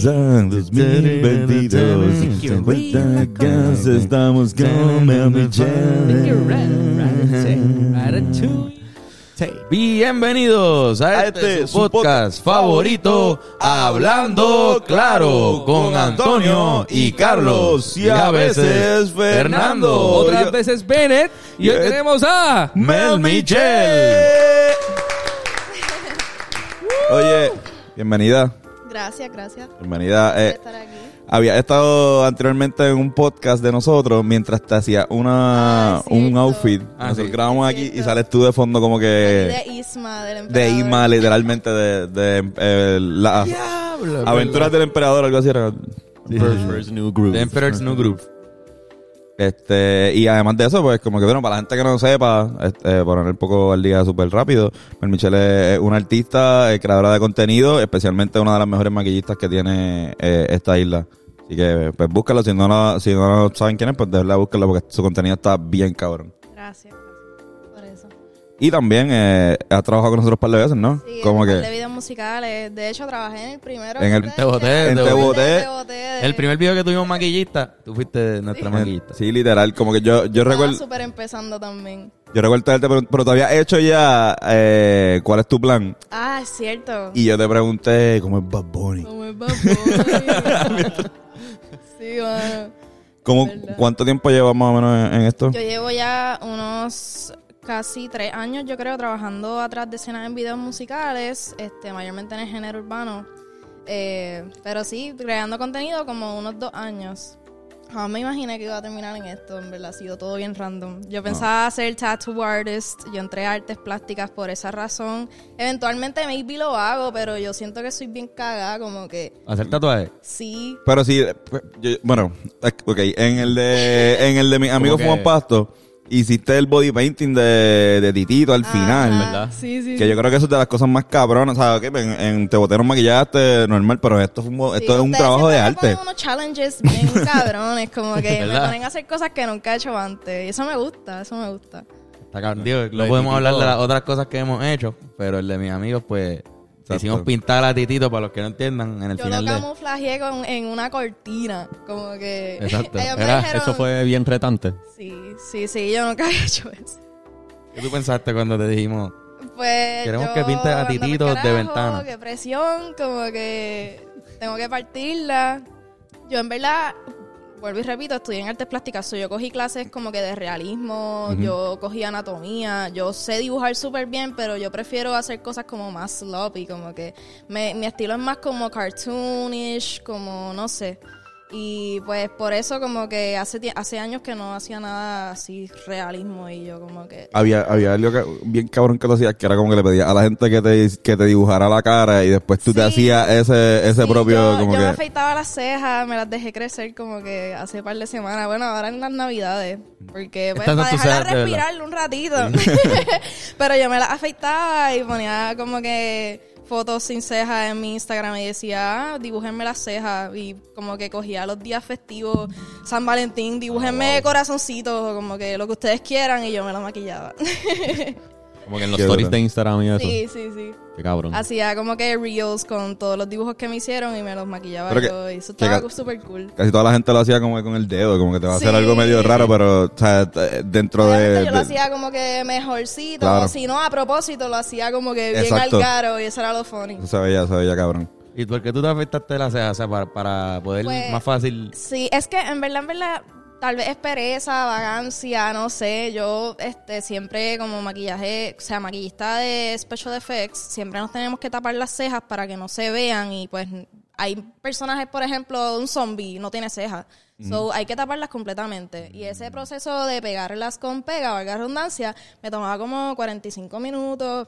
casa 2022 De vuelta a casa estamos Michelle Bienvenidos a este, su podcast favorito, Hablando Claro, con Antonio y Carlos, y a veces Fernando, Otras veces Bennett. Y hoy tenemos a Mel Michelle. Oye, bienvenida, Gracias, gracias por bienvenida. Eh, estar aquí. había estado anteriormente en un podcast de nosotros mientras te hacía una Ah, un outfit. Ah, Nosotros sí. grabamos aquí y sales tú de fondo como que de Isma, del de emperador. Isma, literalmente de, de eh, las aventuras del emperador, algo así era. Emperor's New Groove. The Emperor's New Groove. Este, y además de eso, pues como que bueno, para la gente que no sepa, este, poner un poco al día súper rápido, Michelle es una artista, eh, creadora de contenido, especialmente una de las mejores maquillistas que tiene eh, esta isla. Así que, pues búscalo, si no, la- si no saben quién es, pues de verdad búscalo porque su contenido está bien cabrón. Gracias. Y también eh, has trabajado con nosotros un par de veces, ¿no? Sí, como que de videos musicales. De hecho, trabajé en el primero. En el- Te boté, En te boté. El primer video que tuvimos maquillista, tú fuiste nuestra Sí. maquillista. sí, literal, como que yo, yo Estaba recuerdo, súper empezando también. yo recuerdo tenerte, pero, pero te había hecho ya eh, cuál es tu plan. Ah, es cierto. Y yo te pregunté cómo es Bad Bunny. Como el Bad Bunny. sí, bueno. ¿Cómo. ¿Cuánto tiempo llevas más o menos en, en esto? Yo llevo ya unos casi tres años, yo creo, trabajando atrás de escenas en videos musicales, este, mayormente en el género urbano. Eh, pero sí, creando contenido como unos dos años. Jamás me imaginé que iba a terminar en esto, en verdad, ha sido todo bien random. Yo pensaba ser tattoo artist, yo entré a artes plásticas por esa razón. Eventualmente maybe lo hago, pero yo siento que soy bien cagada, como que Hacer tatuajes. sí, Pero sí, pues, yo- bueno, ok, en el de, en el de mi amigo que- Juan Pasto, hiciste el body painting de, de Titito al final. ¿verdad? Sí, sí. Que yo creo que eso es de las cosas más cabronas, o sea, ok, en, en Te Botero maquillaste normal, pero esto, fue un, Sí, esto es un trabajo de me arte. ponen unos challenges bien cabrones, como que me ponen a hacer cosas que nunca he hecho antes. Y eso me gusta, eso me gusta. Está cabrón. Digo, Lo no de podemos hablar de las otras cosas que hemos hecho, pero el de mis amigos, pues, hicimos pintar a Titito para los que no entiendan en el Yo final lo de... camuflajeé con, en una cortina, como que... Exacto. ellos me Era- dijeron- Eso fue bien retante. Sí, sí, sí, yo nunca había hecho eso. ¿Qué tú pensaste cuando te dijimos? Pues Queremos yo, que pintes a Titito de ventana. Qué presión, como que tengo que partirla. Yo en verdad, vuelvo y repito, estudié en artes plásticas. so yo cogí clases como que de realismo, yo cogí anatomía, yo sé dibujar súper bien, pero yo prefiero hacer cosas como más sloppy, como que me- mi estilo es más como cartoonish, como no sé. Y pues por eso como que hace, hace años que no hacía nada así realismo y yo como que... Había, había algo que- bien cabrón que tú hacías, que era como que le pedías a la gente que te, que te dibujara la cara y después tú te Sí. hacías ese, ese Sí, propio, yo, como yo que... me afeitaba las cejas, me las dejé crecer como que hace un par de semanas. Bueno, ahora en las navidades. Porque pues, para dejarla respirar un ratito. Pero yo me las afeitaba y ponía como que fotos sin cejas en mi Instagram y decía, ah, dibújenme las cejas. Y como que cogía los días festivos, San Valentín, dibújenme corazoncitos, como que lo que ustedes quieran y yo me lo maquillaba. Como que en los Qué stories de Instagram y eso. sí, sí, sí. Qué cabrón. Hacía como que reels con todos los dibujos que me hicieron y me los maquillaba Pero que- yo. Y eso que estaba ca- súper cool. Casi toda la gente lo hacía como que con el dedo, como que te va a hacer Sí. algo medio raro, pero, o sea, t- dentro de... Obviamente yo lo de- hacía como que mejorcito, Claro. o si no, a propósito, lo hacía como que bien Exacto. al caro y eso era lo funny. Eso se veía, se veía cabrón. ¿Y por qué tú te afectaste las cejas? O sea, para, para poder Pues- más fácil... Sí, es que en verdad, en verdad, tal vez es pereza, vagancia, no sé. Yo este siempre como maquillaje, o sea, maquillista de special effects, siempre nos tenemos que tapar las cejas para que no se vean y pues hay personajes, por ejemplo, un zombie no tiene cejas. So, hay que taparlas completamente. Y ese proceso de pegarlas con pega, valga la redundancia, me tomaba como 45 minutos,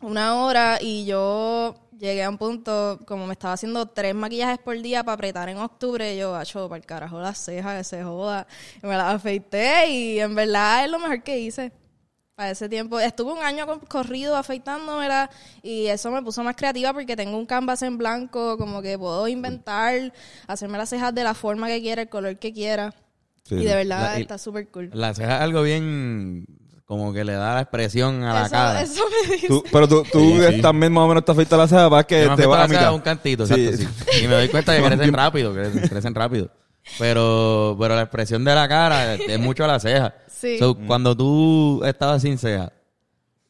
una hora, y yo llegué a un punto, como me estaba haciendo tres maquillajes por día para apretar en octubre, yo, acho, para el carajo las cejas, que se joda. Y me las afeité y en verdad es lo mejor que hice. Para ese tiempo, estuve un año corrido afeitándomela y eso me puso más creativa porque tengo un canvas en blanco, como que puedo inventar, hacerme las cejas de la forma que quiera, el color que quiera. Sí. y de verdad La- está súper cool. La ceja es algo bien como que le da la expresión a la eso, cara. eso me dice. Tú- pero tú, tú también más o menos te afeitas la ceja para que te vas la a ceja mitad. un cantito, Sí. exacto, sí. Y me doy cuenta que crecen rápido, crecen, crecen rápido. Pero, pero la expresión de la cara es mucho la ceja. Sí. So, Cuando tú estabas sin ceja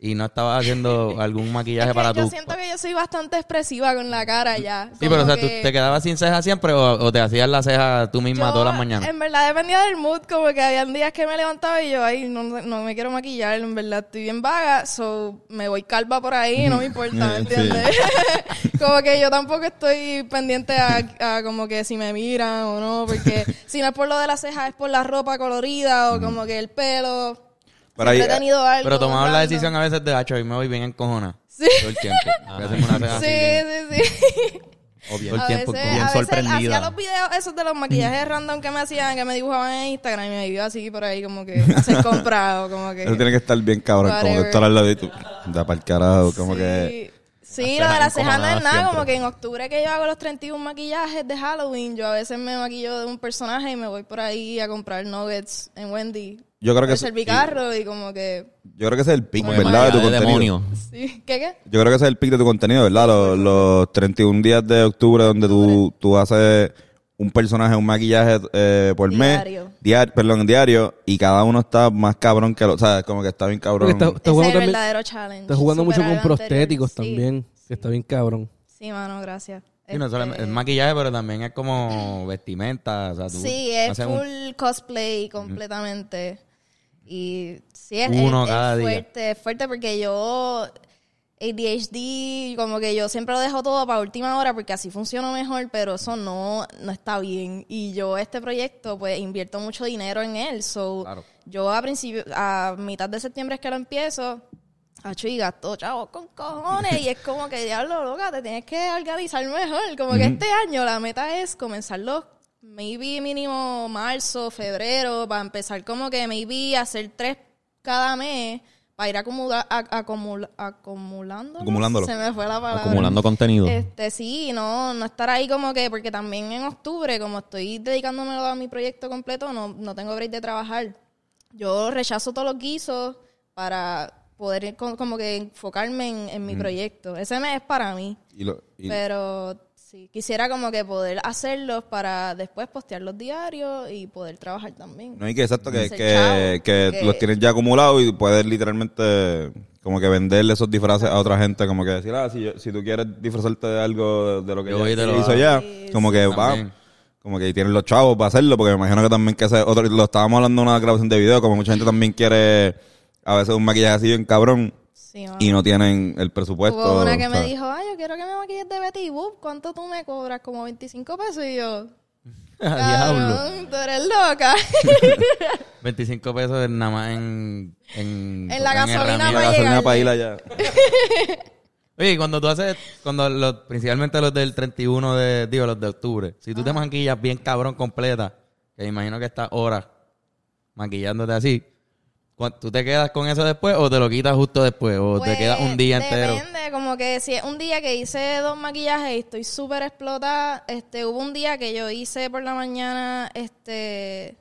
y no estabas haciendo algún maquillaje Es que para yo tu... siento que yo soy bastante expresiva con la cara ya. Sí, pero o sea, Como ¿tú que te quedabas sin ceja siempre o, o te hacías la ceja tú misma yo, todas las mañanas? En verdad dependía del mood, como que habían días que me levantaba y yo, ay, no, no me quiero maquillar, en verdad estoy bien vaga, so me voy calva por ahí, no me importa, ¿me entiendes? como que yo tampoco estoy pendiente a, a como que si me miran o no, porque si no es por lo de las cejas, es por la ropa colorida o como que el pelo. Pero Siempre ahí- he tenido algo. Pero tomamos la decisión a veces de, hacho, y me voy bien encojona. Sí. Todo el tiempo. Una Sí, sí, sí. O bien, Todo el A tiempo veces, bien a veces sorprendida. hacía los videos esos de los maquillajes random que me hacían, que me dibujaban en Instagram y me iba así por ahí como que a ser comprado, como que... Eso tiene que estar bien cabrón, como que Whatever. estar al lado de tú. Da para el carajo, como que... Sí, lo de las cejas no es nada, siempre. como que en octubre que yo hago los 31 maquillajes de Halloween, yo a veces me maquillo de un personaje y me voy por ahí a comprar nuggets en Wendy. Yo creo que el eso- servicarro y como que... Yo creo que ese es el pic, Como ¿verdad? De tu de contenido. demonio. Sí, ¿qué qué? Yo creo que ese es el pic de tu contenido, ¿verdad? Los, los 31 días de octubre donde tú, tú haces un personaje, un maquillaje eh, por Diario. mes. Diario. Perdón, diario. Y cada uno está más cabrón que lo... O sea, como que está bien cabrón. Porque está, está Ese es jugando el también, verdadero challenge. está jugando mucho superar con el anterior. prostéticos Sí. también, que está bien cabrón. Sí, mano, gracias. Sí, no solo Este, es maquillaje, pero también es como vestimenta. O sea, tú Sí, es haces un- full cosplay completamente. Y sí, es, Uno es- es cada día. fuerte, es fuerte porque yo ADHD, como que yo siempre lo dejo todo para última hora porque así funciona mejor, pero eso no, no está bien. Y yo este proyecto, pues invierto mucho dinero en él. So, Claro. yo a principio, a mitad de septiembre es que lo empiezo. Hacho, y gasto chavos con cojones. y es como que, diablo, loca, te tienes que organizar mejor. Como que este año la meta es comenzarlo, maybe mínimo marzo, febrero, para empezar como que maybe hacer tres cada mes, para ir acumula, a- acumula- acumulando. Acumulándolo. Se me fue la palabra. acumulando contenido. Este, sí, no, no estar ahí como que, porque también en octubre, como estoy dedicándome a mi proyecto completo, no, no tengo break de trabajar. Yo rechazo todos los guisos para poder como que enfocarme en, en mi proyecto. Ese mes es para mí, Y lo- y- pero sí, quisiera como que poder hacerlos para después postear los diarios y poder trabajar también. No, y que exacto, que, que, chavo, que que- los tienes ya acumulados y puedes literalmente como que venderle esos disfraces a otra gente, como que decir, ah, si, yo- si tú quieres disfrazarte de algo de lo que Yo ya voy y te lo hizo ya, Sí, como que va, como que tienes los chavos para hacerlo, porque me imagino que también que ese otro, lo estábamos hablando en una grabación de video, como mucha gente también quiere a veces un maquillaje así bien cabrón Sí, y no tienen el presupuesto. Hubo una que o me dijo, ay, yo quiero que me maquilles de Betty Boop. ¿Cuánto tú me cobras? Como 25 pesos. Y yo, Diablo. cabrón, tú eres loca. 25 pesos nada más en... En, En la gasolina para gasolina para ir allá. Oye, cuando tú haces, cuando los, principalmente los del 31 de, digo, los de octubre, si tú te maquillas bien cabrón completa, que imagino que estás horas maquillándote así, ¿cu- ¿tú te quedas con eso después o te lo quitas justo después? ¿O te Pues, quedas un día entero? Depende, como que si es un día que hice dos maquillajes y estoy súper explotada, este, hubo un día que yo hice por la mañana, este,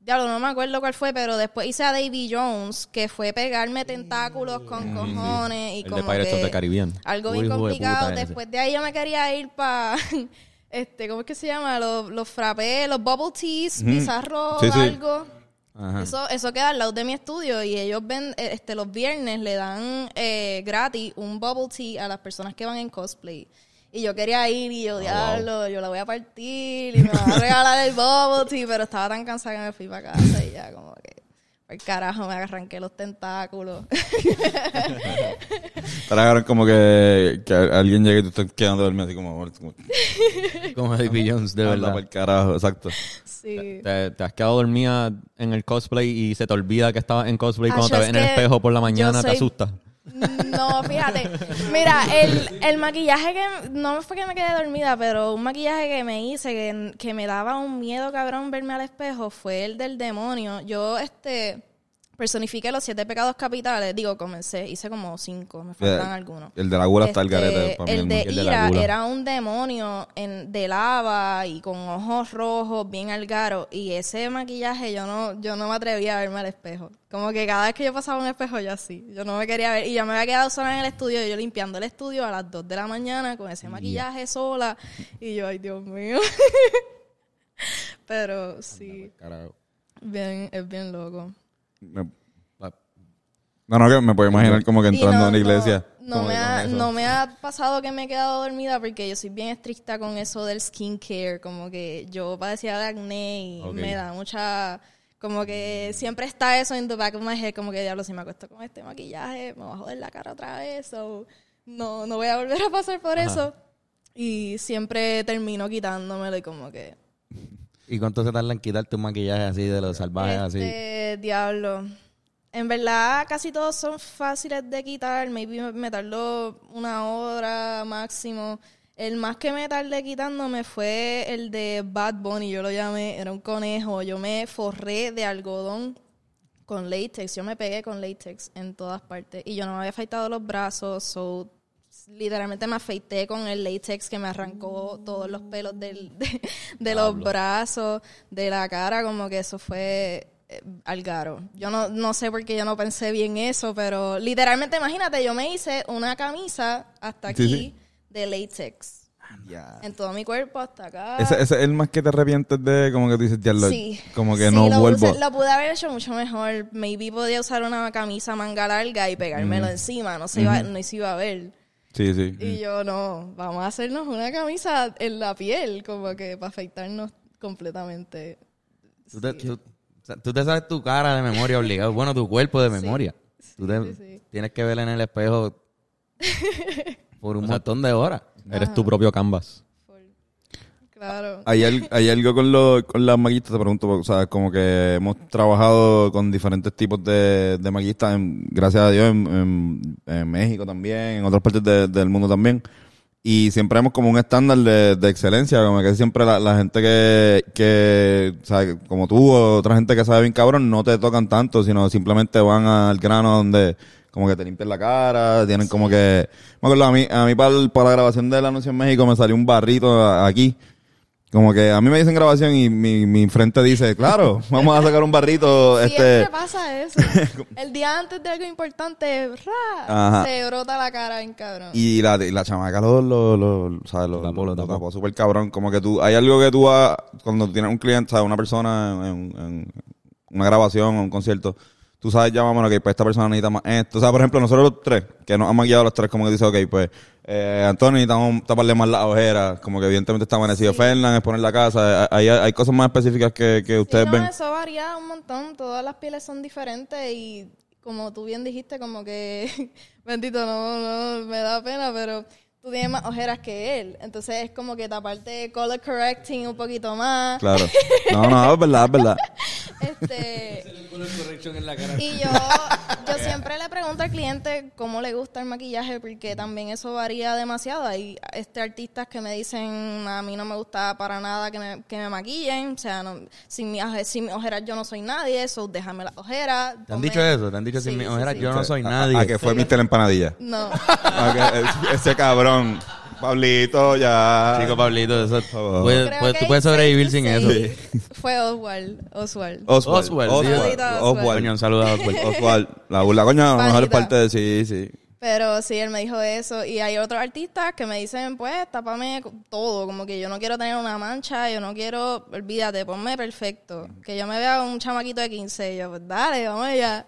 diablo, no me acuerdo cuál fue, pero después hice a Davy Jones, que fue pegarme tentáculos con cojones y El de como Pirates que of the Caribbean. algo Uy, bien de complicado. Después de ahí yo me quería ir para, este, ¿cómo es que se llama? Los, los frappés, los bubble teas, pizarro Sí, sí. algo. Ajá. Eso, eso queda al lado de mi estudio y ellos ven, eh, este, los viernes le dan eh, gratis un bubble tea a las personas que van en cosplay. Y yo quería ir y yo, diablo, yo la voy a partir y me van a regalar el bubble tea, pero estaba tan cansada que me fui para casa y ya como que, por carajo, me arranqué los tentáculos. Para como que, que alguien llegue y tú estás quedando dormido así como... como Como Jones, de verdad. pa'l carajo, exacto. Sí. Te, te has quedado dormida en el cosplay y se te olvida que estabas en cosplay Ah, cuando te ves es en el espejo por la mañana, te asustas. No, fíjate. Mira, el, el maquillaje que... No fue que me quedé dormida, pero un maquillaje que me hice que, que me daba un miedo cabrón verme al espejo fue el del demonio. Yo, este... personifiqué los siete pecados capitales. Digo, comencé, hice como cinco, me faltan Eh, algunos. El de la gula está el Este, garete. el de. El de Ira era un demonio en, de lava y con ojos rojos, bien algaro. Y ese maquillaje yo no, yo no me atrevía a verme al espejo. Como que cada vez que yo pasaba un espejo, yo así. Yo no me quería ver. Y yo me había quedado sola en el estudio, yo limpiando el estudio a las 2 de la mañana con ese maquillaje sola. Y yo, ay, Dios mío. Pero sí, Carajo. bien, es bien loco. Me- No, no, que me puedo imaginar como que entrando no- a una iglesia. No, me ha, no me ha pasado que me he quedado dormida porque yo soy bien estricta con eso del skincare. Como que yo padecía de acné y Ok. me da mucha. Como que siempre está eso en the back of my head. Como que diablo, si me acuesto con este maquillaje, me va a joder la cara otra vez. So, no, no voy a volver a pasar por eso. Y siempre termino quitándomelo y como que. ¿Y cuánto se tarda en quitarte un maquillaje así de los salvajes así? Este, diablo. En verdad, casi todos son fáciles de quitar. Maybe me- tardó una hora máximo. El más que me tardé quitándome fue el de Bad Bunny. Yo lo llamé, era un conejo. Yo me forré de algodón con látex. Yo me pegué con látex en todas partes. Y yo no me había afeitado los brazos. So, literalmente me afeité con el látex que me arrancó todos los pelos del, de, de los brazos, de la cara. Como que eso fue eh, algaro. Yo no, no sé por qué yo no pensé bien eso, pero literalmente imagínate, yo me hice una camisa hasta aquí Sí, sí. de látex. Ya. En todo mi cuerpo hasta acá. Ese, ese es el más que te arrepientes de, como que tú dices, ya lo, Sí. como que Sí, no lo vuelvo. puse- lo pude haber hecho mucho mejor. Maybe podía usar una camisa manga larga y pegármelo encima. No se, iba, no se iba a ver. Sí, sí. Y yo, no, vamos a hacernos una camisa en la piel, como que para afeitarnos completamente. ¿Tú, te, tú- o sea, tú te sabes tu cara de memoria obligado. Bueno, tu cuerpo de memoria. Tú te- sí, sí. tienes que ver en el espejo por un montón de horas. Eres tu propio canvas. Claro. ¿Hay, al- hay algo con, lo, con las maquillistas? Te pregunto, o sea, como que hemos trabajado con diferentes tipos de, de maquillistas, en- gracias a Dios, en, en- en México también, en otras partes de- del mundo también. Y siempre hemos como un estándar de, de excelencia, como que siempre la, la gente que, que, o sea, como tú o otra gente que sabe bien cabrón, no te tocan tanto, sino simplemente van al grano donde como que te limpian la cara, tienen como que... Me acuerdo, a mí, a mí para, el- para la grabación del anuncio en México me salió un barrito aquí. Como que a mí me dicen grabación y mi, mi frente dice, claro, vamos a sacar un barrito, Siempre este... pasa eso. El día antes de algo importante, ¡ra! Se brota la cara bien cabrón. Y la, y la chamaca lo, lo, lo, ¿sabes? lo, tapó, lo lo tapó. súper cabrón. Como que tú, hay algo que tú vas, cuando tienes un cliente, ¿sabes? Una persona en, en una grabación o un concierto, tú sabes ya menos que pues esta persona necesita más esto. O sea, por ejemplo, nosotros los tres, que nos han maquillado los tres, como que dice, ok, pues, eh, Antonio necesitamos taparle más las ojeras, como que evidentemente está amanecido. Fernán es poner la casa. Hay, hay cosas más específicas que, que Sí, ustedes no, ven. eso varía un montón. Todas las pieles son diferentes y como tú bien dijiste, como que, bendito, no, no, me da pena, pero tú tienes más ojeras que él. Entonces es como que taparte color correcting un poquito más. Claro. No, no, es verdad, es verdad. Este, y yo, yo siempre le pregunto al cliente cómo le gusta el maquillaje, porque también eso varía demasiado. Hay este artistas que me dicen, a mí no me gusta para nada que me, que me maquillen, o sea, no, sin, mi, oje- sin mis ojeras yo no soy nadie, eso déjame las ojeras. ¿Te han dicho eso? ¿Te han dicho Sí, sin mis sí, ojeras sí. yo no soy A- nadie? A, a que fue Mr. Empanadilla. No, A que- ese- ese cabrón. Pablito, ya. Chico Pablito, eso, favor. puedes- Creo puedes- que tú puedes sobrevivir sin eso. Fue Oswald, Oswald. Oswald. Oswald, Oswald. sí. Oswald. Oswald. Coño, un saludo a Oswald. Oswald. La burla, coño, a lo mejor es Panita. parte de sí, sí. Pero sí, él me dijo eso. Y hay otros artistas que me dicen, pues, tápame todo. Como que yo no quiero tener una mancha, yo no quiero, olvídate, ponme perfecto. Que yo me vea un chamaquito de 15. Y yo, pues dale, vamos allá.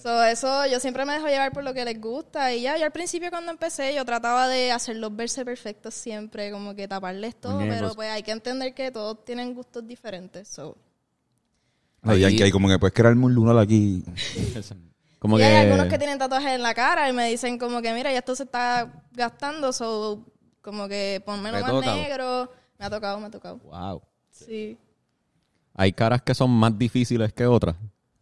So, eso yo siempre me dejo llevar por lo que les gusta. Y ya, yo al principio cuando empecé, yo trataba de hacerlos verse perfectos siempre, como que taparles todo. Pero pues hay que entender que todos tienen gustos diferentes. So. Ahí hay como que puedes crearme un lunar aquí. Como y que... hay algunos que tienen tatuajes en la cara y me dicen como que, mira, ya esto se está gastando, so, como que ponmelo más negro. Me ha tocado, me ha tocado. Wow. Sí, Hay caras que son más difíciles que otras.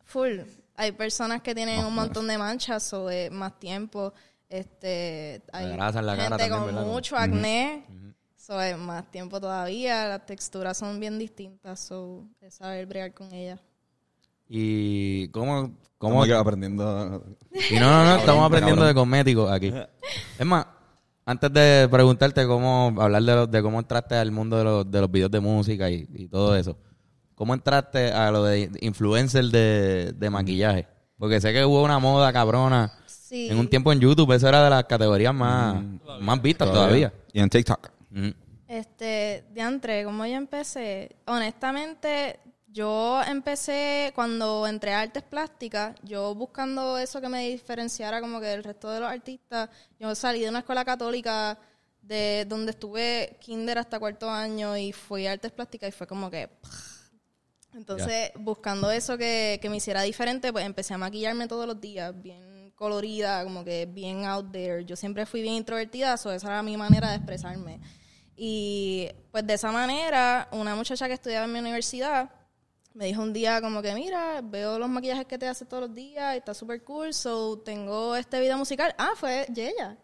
full. Hay personas que tienen un montón de manchas o de más tiempo. Este, hay grasa en la cara gente también, con ¿verdad? mucho acné. So, es más tiempo todavía. Las texturas son bien distintas. So, es saber bregar con ellas. Y cómo... cómo Estamos aprendiendo. y no, no, no, estamos aprendiendo de cosméticos aquí. Es más, antes de preguntarte cómo hablar de, lo- de cómo entraste al mundo de los, de los videos de música y, y todo eso, ¿cómo entraste a lo de influencer de, de maquillaje? Porque sé que hubo una moda cabrona Sí. en un tiempo en YouTube, eso era de las categorías más, más vistas todavía. Y en TikTok. Ujú. Este, diantre, como yo empecé, honestamente, yo empecé cuando entré a artes plásticas, yo buscando eso que me diferenciara como que del resto de los artistas, yo salí de una escuela católica de donde estuve kinder hasta cuarto año y fui a artes plásticas y fue como que entonces, buscando eso que, que me hiciera diferente, pues empecé a maquillarme todos los días, bien colorida, como que bien out there. Yo siempre fui bien introvertida, so esa era mi manera de expresarme. Y pues de esa manera, una muchacha que estudiaba en mi universidad me dijo un día como que, mira, veo los maquillajes que te haces todos los días está súper cool, so tengo este video musical. Ah, fue Yeya.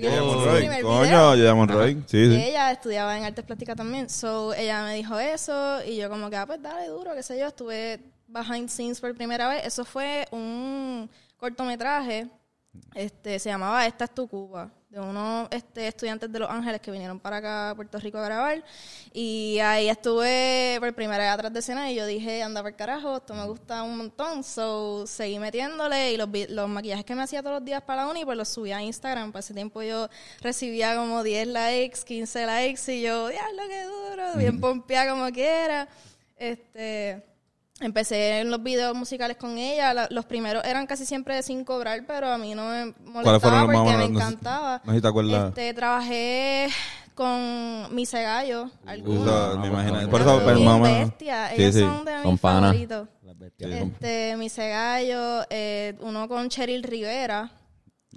Primer video. Coño, Monroy. Sí, Y sí. ella estudiaba en artes plásticas también. So, ella me dijo eso y yo como que, ah, pues dale duro, qué sé yo. Estuve behind scenes por primera vez. Eso fue un cortometraje, este, se llamaba Esta es tu Cuba, de unos este, estudiantes de Los Ángeles que vinieron para acá a Puerto Rico a grabar. Y ahí estuve por primera vez atrás de escena y yo dije, anda por carajo, esto me gusta un montón. So, seguí metiéndole y los, los maquillajes que me hacía todos los días para la uni, pues los subía a Instagram. Para ese tiempo yo recibía como 10 likes, 15 likes y yo, diablo, qué duro, bien pompeada como quiera. Este... Empecé en los videos musicales con ella. La- los primeros eran casi siempre sin cobrar, pero a mí no me molestaba más porque me? No encantaba. no sé si te acuerdas. Este, trabajé con Mise Gallo, algunos. Eso, me imagino. Por eso, son pues, bestias. Sí, Ellas sí. son de Son mis panas. favoritos. Este, Mise Gallo, eh, uno con Cheryl Rivera.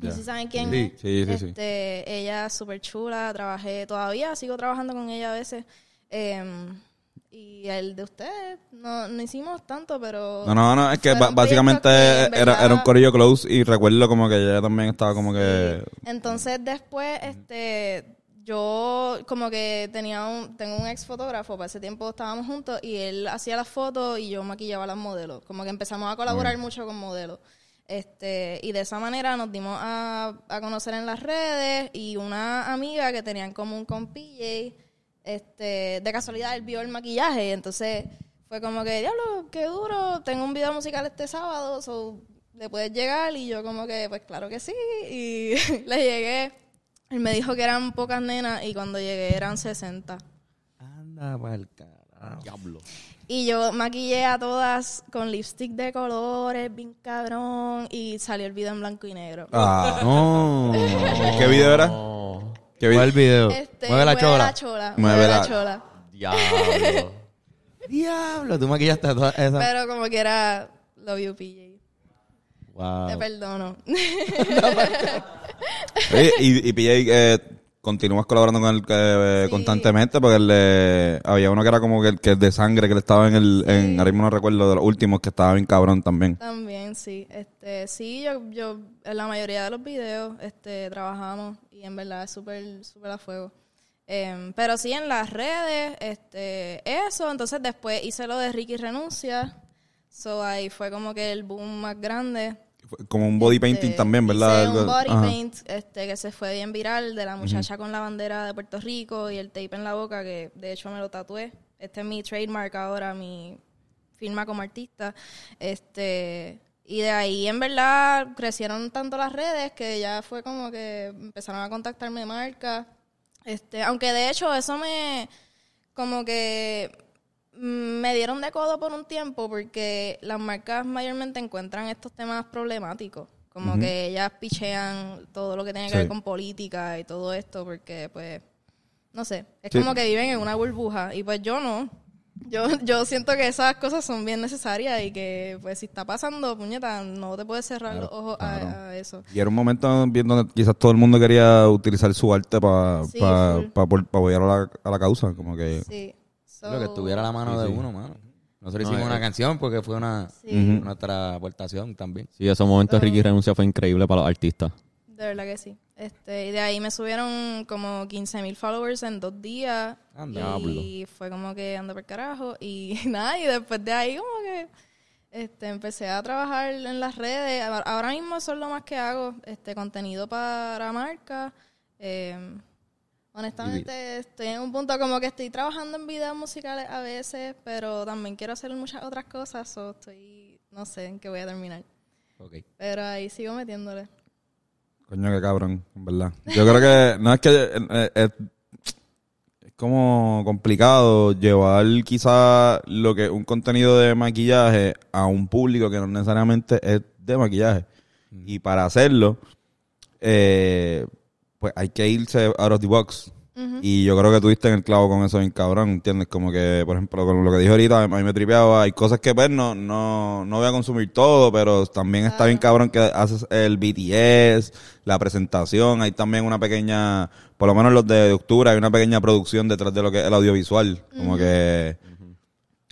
No sé si saben quién Sí, es. sí, sí, sí. Este, Ella es súper chula. Trabajé todavía, sigo trabajando con ella a veces. Em, y el de ustedes, no, no hicimos tanto, pero... No, no, no, es que básicamente que, era, verdad, era un corillo close y recuerdo como que ella también estaba como que... Entonces después, este, yo como que tenía un, tengo un ex fotógrafo, para ese tiempo estábamos juntos y él hacía las fotos y yo maquillaba a las modelos. Como que empezamos a colaborar mucho con modelos. Este, y de esa manera nos dimos a, a conocer en las redes y una amiga que tenía en común con PJ, este, de casualidad él vio el maquillaje y entonces fue como que, diablo, qué duro, tengo un video musical este sábado, so, le puedes llegar y yo como que, pues claro que sí, y le llegué. Él me dijo que eran pocas nenas y cuando llegué eran 60. Anda pa'l carajo. Diablo. Y yo maquillé a todas con lipstick de colores, bien cabrón, y salió el video en blanco y negro. Ah, No. ¿Qué video era? ¿Qué video? ¿Cuál video? Este, Mueve la chola. la chola. Mueve Mueve la- la chola. Diablo. Diablo, tú maquillaste a todas esas. Pero como que era Love You PJ. Wow. Te perdono. Oye, y, y PJ, eh, continúas colaborando con él eh, Sí. constantemente porque él, eh, había uno que era como que el, que de sangre que él estaba en el, en, ahora mismo no recuerdo de los últimos que estaba bien cabrón también. También, sí. Este, sí, yo, yo en la mayoría de los videos este, trabajamos y en verdad es súper, súper a fuego. Em, pero sí, en las redes, este, eso. Entonces después hice lo de Ricky Renuncia. So ahí fue como que el boom más grande. Como un body painting Este, también, ¿verdad? hice un body ajá. paint este, que se fue bien viral de la muchacha con la bandera de Puerto Rico y el tape en la boca, que de hecho me lo tatué. Este es mi trademark ahora, mi firma como artista. Este, y de ahí, en verdad, crecieron tanto las redes que ya fue como que empezaron a contactarme marcas. Este, aunque de hecho eso me como que me dieron de codo por un tiempo porque las marcas mayormente encuentran estos temas problemáticos. Como que ellas pichean todo lo que tiene que Sí. ver con política y todo esto porque, pues, no sé, es Sí. como que viven en una burbuja y pues yo no. Yo, yo siento que esas cosas son bien necesarias y que, pues, si está pasando, puñeta, no te puedes cerrar los ojos a- a, eso. Y era un momento donde quizás todo el mundo quería utilizar su arte para Sí, pa apoyar a la, a la causa. Como que... Sí. So, Lo que estuviera a la mano Sí, de sí. uno, mano. Nosotros hicimos una canción porque fue una Sí. nuestra aportación también. Sí, esos momentos Ricky renuncia fue increíble para los artistas. De verdad que sí. Este, y de ahí me subieron como 15 mil followers en dos días. Anda. y fue como que anda por carajo. Y nada, y después de ahí como que Este, empecé a trabajar en las redes. Ahora- Ahora mismo eso es lo más que hago. Este, contenido para marcas. Eh, honestamente, estoy en un punto como que estoy trabajando en videos musicales a veces, pero también quiero hacer muchas otras cosas. So estoy, no sé en qué voy a terminar. Ok. Pero ahí sigo metiéndole. Coño, qué cabrón, en verdad. Yo creo que no es que eh, eh, es, es como complicado llevar quizá lo que un contenido de maquillaje a un público que no necesariamente es de maquillaje. Y para hacerlo, eh, pues hay que irse out of the box. Y yo creo que tuviste en el clavo con eso bien cabrón, ¿entiendes? Como que, por ejemplo, con lo que dije ahorita, a mí me tripeaba. Hay cosas que, pues, no, no, no voy a consumir todo, pero también está bien cabrón que haces el BTS, la presentación. Hay también una pequeña, por lo menos los de octubre, hay una pequeña producción detrás de lo que es el audiovisual. Como que,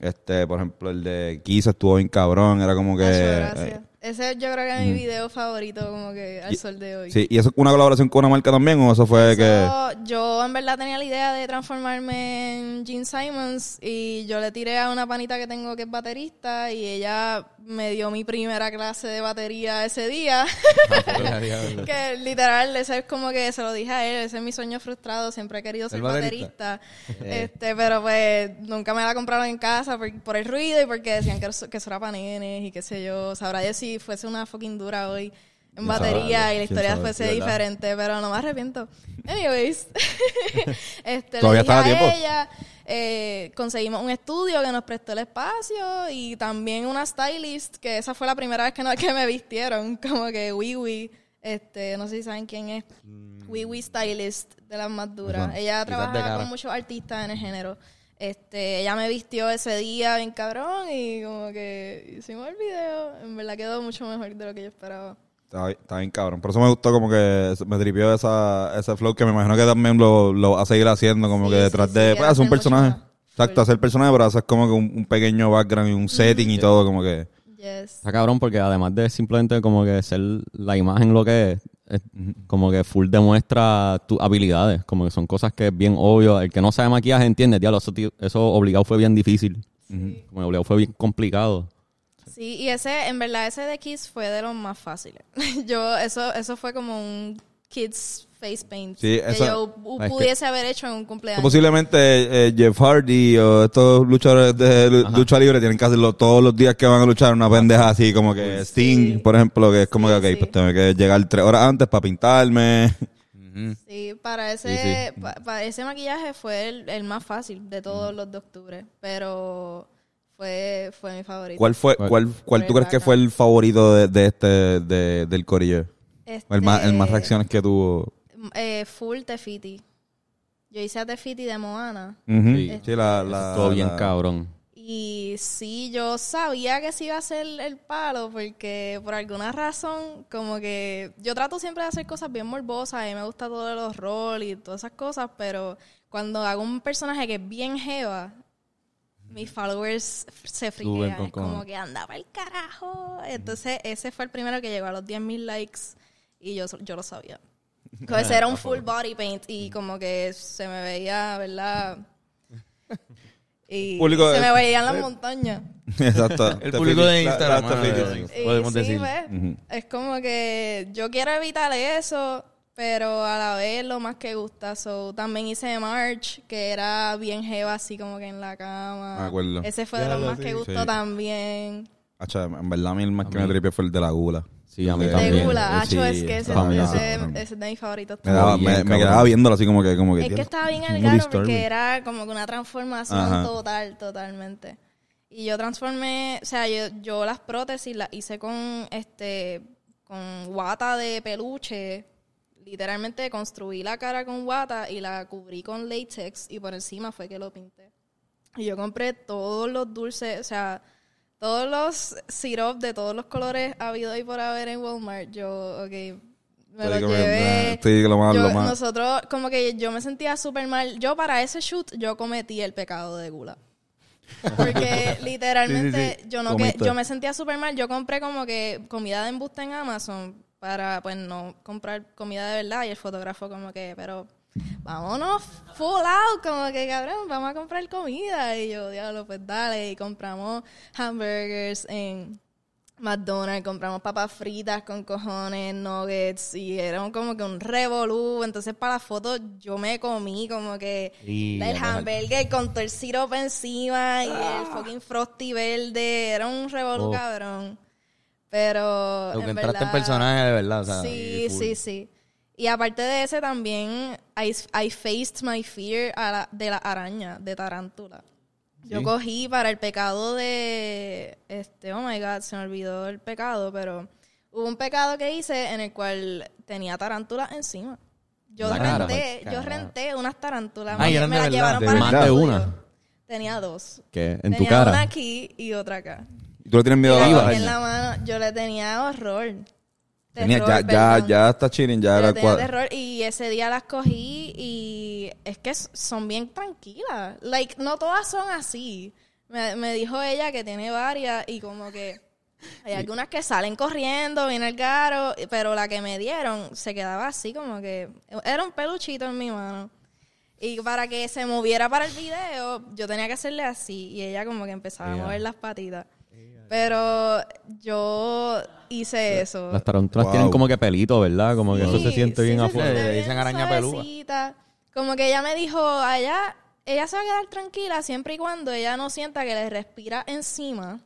este, por ejemplo, el de Kiss estuvo bien cabrón, era como que... Eh. Ese yo creo que es mi video favorito como que al sol de hoy. sí, ¿y eso es una colaboración con una marca también o eso fue que...? So, yo en verdad tenía la idea de transformarme en Gene Simons y yo le tiré a una panita que tengo que es baterista y ella me dio mi primera clase de batería ese día. que literal, ese es como que se lo dije a él, ese es mi sueño frustrado, siempre he querido ser ¿El baterista? baterista. este, pero pues nunca me la compraron en casa por, por el ruido y porque decían que eso, que eso era para nenes y qué sé yo. Sabrá Dios fuese una fucking dura hoy en batería y la ¿Quién historia sabe? fuese diferente, pero no me arrepiento. Anyways, este, Todavía le dije a tiempo. ella, eh, conseguimos un estudio que nos prestó el espacio y también una stylist, que esa fue la primera vez que, no- que me vistieron, como que Wiwi, este, no sé si saben quién es, Wiwi Stylist, de las más duras. Ella trabaja con muchos artistas en el género. Este, ella me vistió ese día bien cabrón y como que hicimos el video. En verdad quedó mucho mejor de lo que yo esperaba. Está, está bien cabrón. Por eso me gustó como que me tripió esa, ese flow que me imagino que también lo, lo va a seguir haciendo como Sí, que sí, detrás sí, de... quiero Pues hacer un personaje. mucho. Exacto, hacer personaje, pero hacer como que un, un pequeño background y un setting y todo como que... Yes. Está cabrón porque además de simplemente como que ser la imagen lo que es, es como que full demuestra tus habilidades, como que son cosas que es bien obvio, el que no sabe maquillaje entiende, diablo, eso, obligado fue bien difícil, como obligado fue bien complicado. Sí, y ese, en verdad, ese de Kiss fue de los más fáciles. yo, eso, eso fue como un Kids face paint Sí, que eso- yo pu- es que- pudiese haber hecho en un cumpleaños. Posiblemente eh, Jeff Hardy o estos luchadores de lu- lucha libre tienen que hacerlo todos los días que van a luchar una pendeja así como que Sting, por ejemplo, que es como Sí, que, ok, sí. pues tengo que llegar tres horas antes para pintarme. Sí, para ese, Sí, sí. pa- para ese maquillaje fue el, el más fácil de todos Mm. los de octubre, pero fue, fue mi favorito. ¿Cuál fue, ¿Cuál? cuál, cuál tú crees que fue el favorito de, de este, de, del corillo? Este, El más, el más reacciones que tuvo. eh, full Tefiti. Yo hice a Tefiti de Moana. Ujú. Sí. Sí, la, la, Todo bien la- cabrón. Y sí, yo sabía que sí iba a ser el palo porque por alguna razón, como que yo trato siempre de hacer cosas bien morbosas y me gusta todo los roles y todas esas cosas, pero cuando hago un personaje que es bien jeva, mis followers se friquean, es como que anda para el carajo. Entonces ese fue el primero que llegó a los 10.000 likes y yo, yo lo sabía. Entonces era un full body paint y como que se me veía, ¿verdad? Y Público se me veían las montañas. Exacto. El público de La- Instagram, la- la- de- Y podemos sí, decir. pues. Es como que yo quiero evitar eso, pero a la vez lo más que gusta. So, también hice March, que era bien jeva, así como que en la cama. Me acuerdo. Ese fue de los más que gustó Sí. también. Acha, en verdad a mí el más que me tripió fue el de la gula. Sí, a mí también. Sí, Acho, es que ese, es de mis favoritos. Me, daba, bien, me, me cabrón. quedaba viéndolo así como que... Como que Es que estaba bien algaro disturbing. porque era como que una transformación Ajá. total, totalmente. Y yo transformé, o sea, yo, yo las prótesis las hice con este con guata de peluche. Literalmente construí la cara con guata y la cubrí con látex y por encima fue que lo pinté. Y yo compré todos los dulces, o sea, todos los syrup de todos los colores habido y por haber en Walmart. Yo, ok, me Estoy que, llevé. lo más, Yo- lo más. Nosotros, como que yo me sentía súper mal. Yo para ese shoot, yo cometí el pecado de gula. Porque literalmente Sí, sí, sí. yo no que yo me sentía súper mal. Yo compré como que comida de embuste en Amazon para pues no comprar comida de verdad y el fotógrafo como que, pero vámonos full out, como que cabrón, vamos a comprar comida. Y yo, diablo, pues dale. Y compramos hamburgers en McDonald's, compramos papas fritas con cojones, nuggets, y era como que un revolú. Entonces, para la foto, yo me comí como que Y el hamburger con todo el sirope encima y el fucking frosty verde. Era un revolú, Oh. cabrón. Pero. Lo que en entraste en personaje de verdad, o sea, Sí, sí, sí. Y aparte de ese también, I, I faced my fear a la- de la araña, de tarántula. Yo cogí para el pecado de, este, oh my god, se me olvidó el pecado, pero hubo un pecado que hice en el cual tenía tarántulas encima. Yo La cara, renté, pues, yo cara. renté unas tarántulas. Ah, y me- eran me de las verdad, llevaron de para Más de una. Tenía dos. Que en tenía tu cara. una aquí y otra acá. ¿Y tú le tienes Y miedo a la en la mano, yo le tenía horror. Tenía- Terror, ya, ya, perdón. ya está chilling, ya era tenía terror y ese día las cogí y es que son bien tranquilas. Like, no todas son así. Me, me dijo ella que tiene varias y como que hay algunas que salen corriendo, viene el caro, pero la que me dieron se quedaba así como que era un peluchito en mi mano. Y para que se moviera para el video, yo tenía que hacerle así y ella como que empezaba a mover las patitas. Pero yo hice eso. Las tarántulas Wow. tienen como que pelito, ¿verdad? Como que eso se siente sí, bien afuera. Le dicen araña suavecita. Como que ella me dijo, allá, ella se va a quedar tranquila siempre y cuando ella no sienta que le respira encima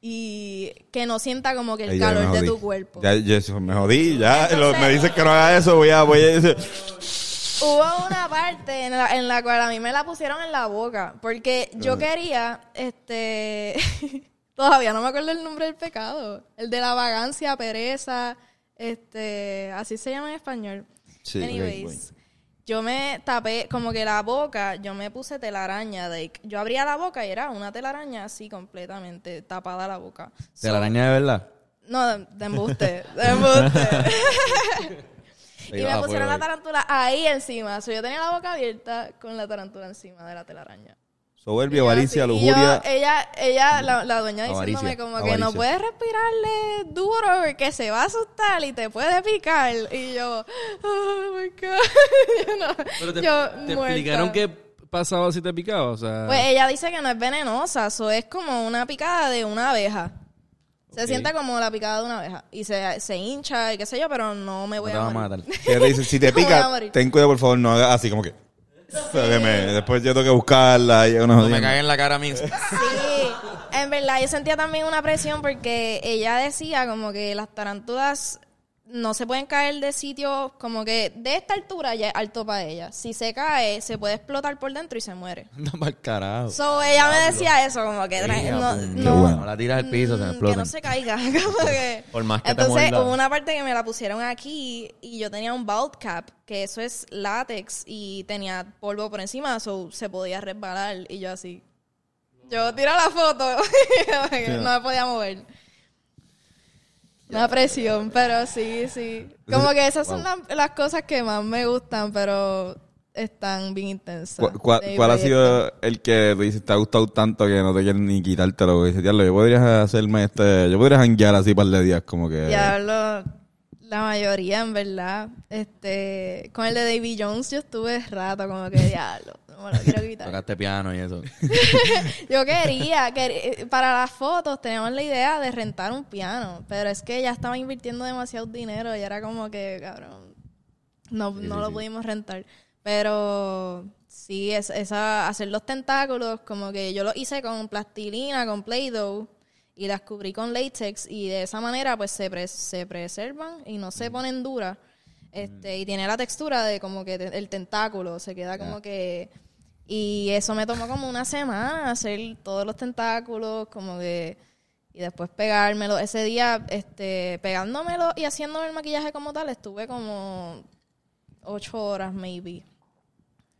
y que no sienta como que el calor de tu cuerpo. Ya, eso, me jodí, ya. Entonces- lo- me dices que no haga eso, voy a, voy a decir. Hubo una parte en la, en la cual a mí me la pusieron en la boca porque yo quería, este, todavía no me acuerdo el nombre del pecado, el de la vagancia, pereza, este, así se llama en español. Sí, Anyways, yo me tapé como que la boca, yo me puse telaraña, like, yo abría la boca y era una telaraña así completamente tapada la boca. ¿De la araña de verdad? No, de, de embuste, de embuste. Te y me a pusieron fuego la tarántula ahí encima. So, yo tenía la boca abierta con la tarántula encima de la telaraña. Soberbia, Y yo avaricia, así, y lujuria. yo- ella, ella, la, la dueña diciéndome Avaricia, como que no avaricia. puedes respirarle duro porque se va a asustar y te puede picar. Y yo, oh my God. yo no, Pero te, yo te explicaron qué pasaba si te picaba. O sea, Pues ella dice que no es venenosa, eso es como una picada de una abeja. Se Ok. siente como la picada de una abeja. Y se, se hincha y qué sé yo, pero no me No voy te a va a matar. Que te dice, si te No pica, ten cuidado, por favor, no hagas así como que. Después yo tengo que buscarla y No me cague en la cara a mí. Sí, en verdad yo sentía también una presión porque ella decía como que las tarántulas no se pueden caer de sitio como que de esta altura ya es alto para ella. Si se cae, se puede explotar por dentro y se muere. Anda para carajo. So ella me decía eso, como que Hija, no, pues, no, bueno. No la tiras al piso, se mm, que explotan. no se caiga. como que- Por más que te Entonces hubo una parte que me la pusieron aquí y yo tenía un bald cap, que eso es látex y tenía polvo por encima, so se podía resbalar y yo así. Yo tiro la foto, no me podía mover. Una presión, pero sí, sí. Como que esas son las, las cosas que más me gustan, pero están bien intensas. ¿Cu- cua- de mi ¿Cuál ha sido el que tú dices te ha gustado tanto que no te quieren ni quitártelo? Dices, diablo, yo podría hacerme este, yo podría janguear así un par de días, como que. Diablo, la mayoría, en verdad. Este, con el de Davy Jones yo estuve rato, como que diablo, no me lo quiero quitar. Tocaste piano y eso. Yo quería, quer- para las fotos teníamos la idea de rentar un piano, pero es que ya estaba invirtiendo demasiado dinero y era como que, cabrón, no, no lo pudimos rentar. Pero sí, es, esa, hacer los tentáculos, como que yo lo hice con plastilina, con Play-Doh y las cubrí con látex y de esa manera pues se, pres- se preservan y no se ponen duras. Este, y tiene la textura de como que te- el tentáculo, se queda como que... Y eso me tomó como una semana hacer todos los tentáculos, como que... Y después pegármelo. Ese día, este, pegándomelo y haciéndome el maquillaje como tal, estuve como ocho horas, maybe.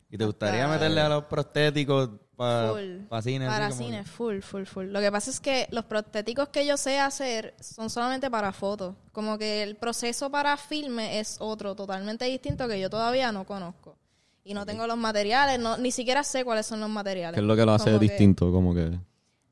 ¿Y te gustaría meterle a los prostéticos para Full. cine? así Para cine, que- full, full, full. Lo que pasa es que los prostéticos que yo sé hacer son solamente para fotos. Como que el proceso para filme es otro, totalmente distinto que yo todavía no conozco. Y no tengo los materiales, no, ni siquiera sé cuáles son los materiales. ¿Qué es lo que lo hace Como que- distinto? Como que...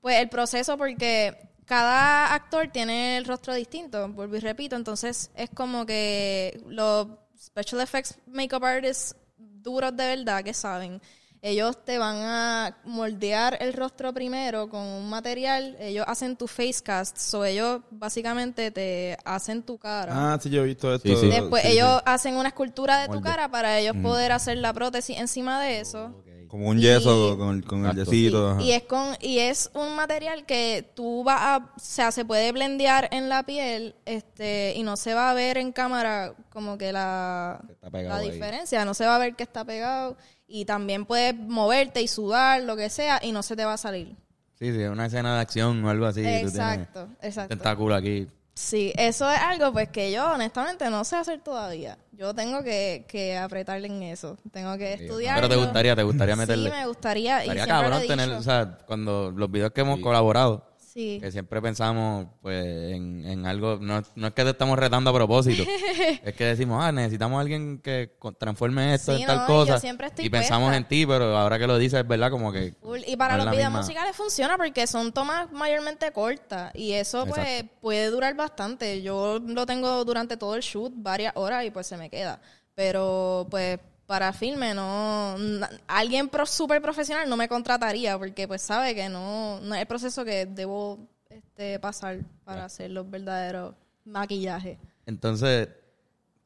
Pues el proceso porque cada actor tiene el rostro distinto, vuelvo y repito, entonces es como que los special effects makeup artists duros de verdad que saben. Ellos te van a moldear el rostro primero con un material. Ellos hacen tu face cast. So ellos básicamente te hacen tu cara. Ah, sí, yo he visto esto. Sí, sí. Después Sí, sí. ellos hacen una escultura de tu cara para ellos poder hacer la prótesis encima de eso. Como un yeso Y- con, con el yesito. Y, es con y es un material que tú vas a, o sea, se puede blendear en la piel, este, y no se va a ver en cámara como que la, la ahí. diferencia, no se va a ver que está pegado y también puedes moverte y sudar lo que sea y no se te va a salir. Sí, sí, una escena de acción o algo así. tú exacto, exacto. Tentáculo aquí. Sí, eso es algo pues que yo honestamente no sé hacer todavía. Yo tengo que, que apretarle en eso, tengo que estudiar. Pero te gustaría, te gustaría meterle. Sí, me gustaría. y Estaría lo cabrón tener, o sea, cuando los videos que hemos colaborado, sí. que siempre pensamos pues en, en algo, no, no es que te estamos retando a propósito, es que decimos, ah, necesitamos a alguien que transforme esto Sí, en tal no, cosa. y pensamos en ti, pero ahora que lo dices es verdad como que... Y para no los videos misma- musicales funciona porque son tomas mayormente cortas y eso pues puede durar bastante. Yo lo tengo durante todo el shoot, varias horas y pues se me queda. Pero pues para filme no na- alguien pro, súper profesional no me contrataría porque pues sabe que no, no es el proceso que debo este pasar para hacer los verdaderos maquillajes. Entonces,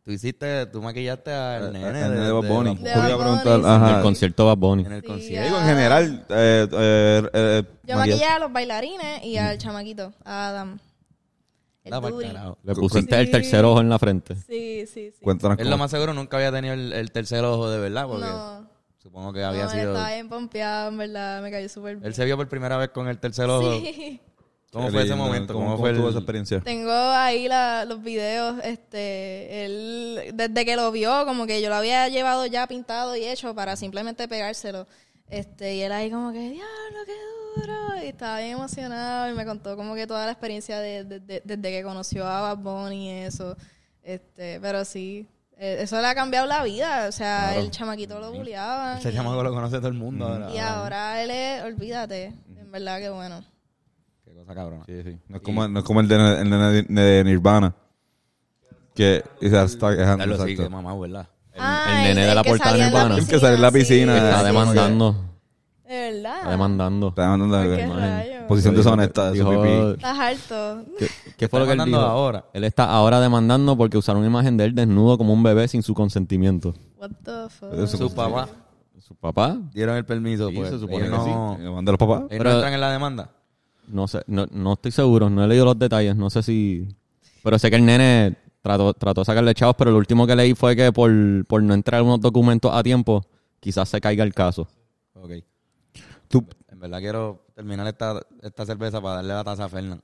tú hiciste, tú maquillaste al El nene, nene de Bad de Bunny. De Bad preguntar, Bunny, sí. ajá. En el concierto Bad Bunny. en el Sí, concierto. Digo, en general, eh, eh, eh, Yo maquillé a los bailarines y al chamaquito, a Adam. El. Le pusiste el tercer ojo en la frente. Sí, sí, sí. Cuéntanos Él lo más seguro nunca había tenido el, el tercer ojo de verdad, porque No. supongo que había no, sido... estaba bien pompeado, en verdad, me cayó súper bien. Él se vio por primera vez con el tercer ojo. Sí. ¿Cómo Qué fue ese lindo. momento? ¿Cómo, ¿Cómo, fue el... tuvo esa experiencia? Tengo ahí la- los videos, este, él, desde que lo vio, como que yo lo había llevado ya pintado y hecho para simplemente pegárselo. Este, y él ahí como que, diablo, qué duro. Y estaba bien emocionado y me contó como que toda la experiencia de, de- de- desde que conoció a Bad Bunny y eso. Este, pero sí, eh, eso le ha cambiado la vida. O sea, el chamaquito lo bulleaban. Ese y- chamaco lo conoce todo el mundo ahora. Y ahora él es, olvídate, en verdad que bueno. Qué cosa cabrona. Sí, sí. No es como, no es como el de, el de- de Nirvana. Que y se está quejando. Carlos, sí, exacto. que mamá, ¿verdad? Ah, el nene de la portada de Nirvana. El que sale en la piscina. sí. Está demandando. De verdad. Está demandando. Está demandando ¿Por la- qué imagen. rayos? Posición deshonesta de su Dijo- pipí. Estás harto. ¿Qué, qué fue lo que él demandando dijo? ahora. Él está ahora demandando porque usaron una imagen de él desnudo como un bebé sin su consentimiento. What the fuck. Sus papás Su papá, dieron el permiso. Sí, pues, se supone ellos que no, Sí. Los papás. Pero- no entran en la demanda. no sé, no, no estoy seguro, no he leído los detalles, no sé si... Pero sé que el nene trató, trató de sacarle chavos, pero lo último que leí fue que por, por no entrar unos documentos a tiempo, quizás se caiga el caso. Ok. Tú, En verdad quiero terminar esta, esta cerveza para darle la taza a Fernan.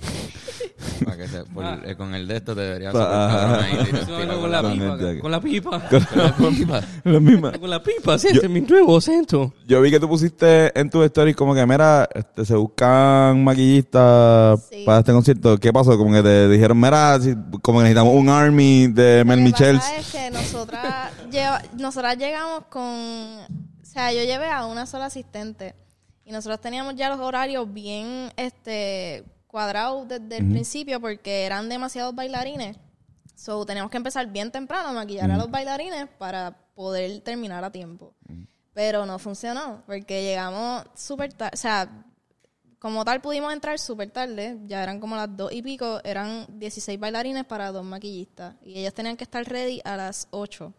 para que se, por- eh, con el de esto te debería Pa- super cabrón ahí, tira- No, tira no, con con la con pipa. Con la pipa. la misma. Con la pipa, sí, este es mi nuevo acento. Yo vi que tú pusiste en tu story como que, mira, este, se buscan maquillistas Sí. para este concierto. ¿Qué pasó? Como que te dijeron, mira, si- como que necesitamos un army de Mel Lo que Michels. pasa es que nosotras, lleva- nosotras llegamos con... O sea, yo llevé a una sola asistente. Y nosotros teníamos ya los horarios bien este cuadrados desde el principio porque eran demasiados bailarines. So, teníamos que empezar bien temprano a maquillar a los bailarines para poder terminar a tiempo. Pero no funcionó porque llegamos súper tarde. O sea, como tal pudimos entrar súper tarde, ya eran como las dos y pico, eran 16 bailarines para dos maquillistas y ellos tenían que estar ready a las 8.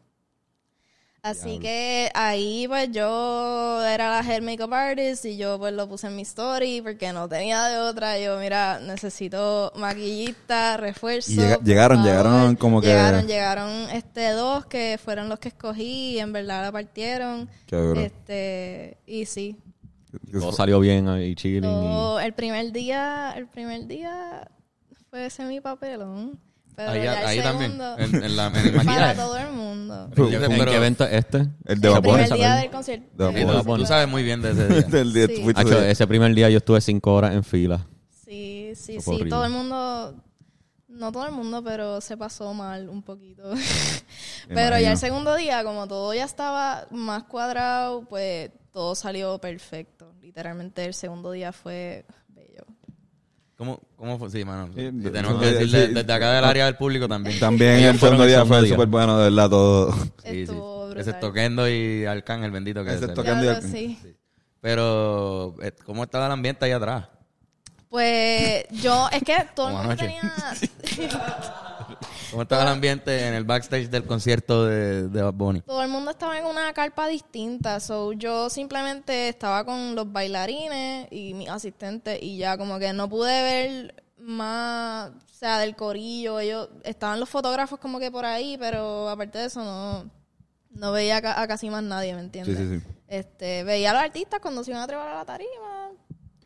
Así que ahí pues yo era la hair makeup artist y yo pues lo puse en mi story porque no tenía de otra. Yo, mira, necesito maquillista, refuerzo. Y llegaron, llegaron como que- Llegaron, llegaron este dos que fueron los que escogí y en verdad la partieron. Qué duro. Este, y sí, Todo salió bien ahí, chilling. y- todo- el primer día, el primer día fue semi papelón. Pero Ahí, ya el ahí también, segundo, en, en la, en el para maquillaje. todo el mundo. ¿En pero- qué evento es este? El de El primer día del concierto. De tú, sabes muy bien de ese día. Del día Sí. fuiste Hacho, ese primer día yo estuve cinco horas en fila. Sí, sí, Eso fue sí. horrible. Todo el mundo, no todo el mundo, pero se pasó mal un poquito. pero ya imagino. el segundo día, como todo ya estaba más cuadrado, pues todo salió perfecto. Literalmente el segundo día fue. ¿Cómo, ¿Cómo fue? Sí, mano. Sí, tenemos que decir de- sí. desde acá del área del público también. También el segundo día fue súper bueno, de verdad, todo. sí. Brutal. Excepto Kendo y Arcángel, bendito que Excepto es. Kendo y Arcángel. sí. Pero, eh, ¿cómo estaba el ambiente ahí atrás? Pues yo, es que todo el mundo tenía... ¿Cómo estaba el ambiente en el backstage del concierto de, de Bad Bunny? todo el mundo estaba en una carpa distinta. So, yo simplemente estaba con los bailarines y mis asistentes y ya como que no pude ver más, o sea, del corillo. Ellos estaban los fotógrafos como que por ahí, pero aparte de eso no, no veía ca- a casi más nadie, ¿me entiendes? Sí, sí, sí. Este, veía a los artistas cuando se iban a trebar a la tarima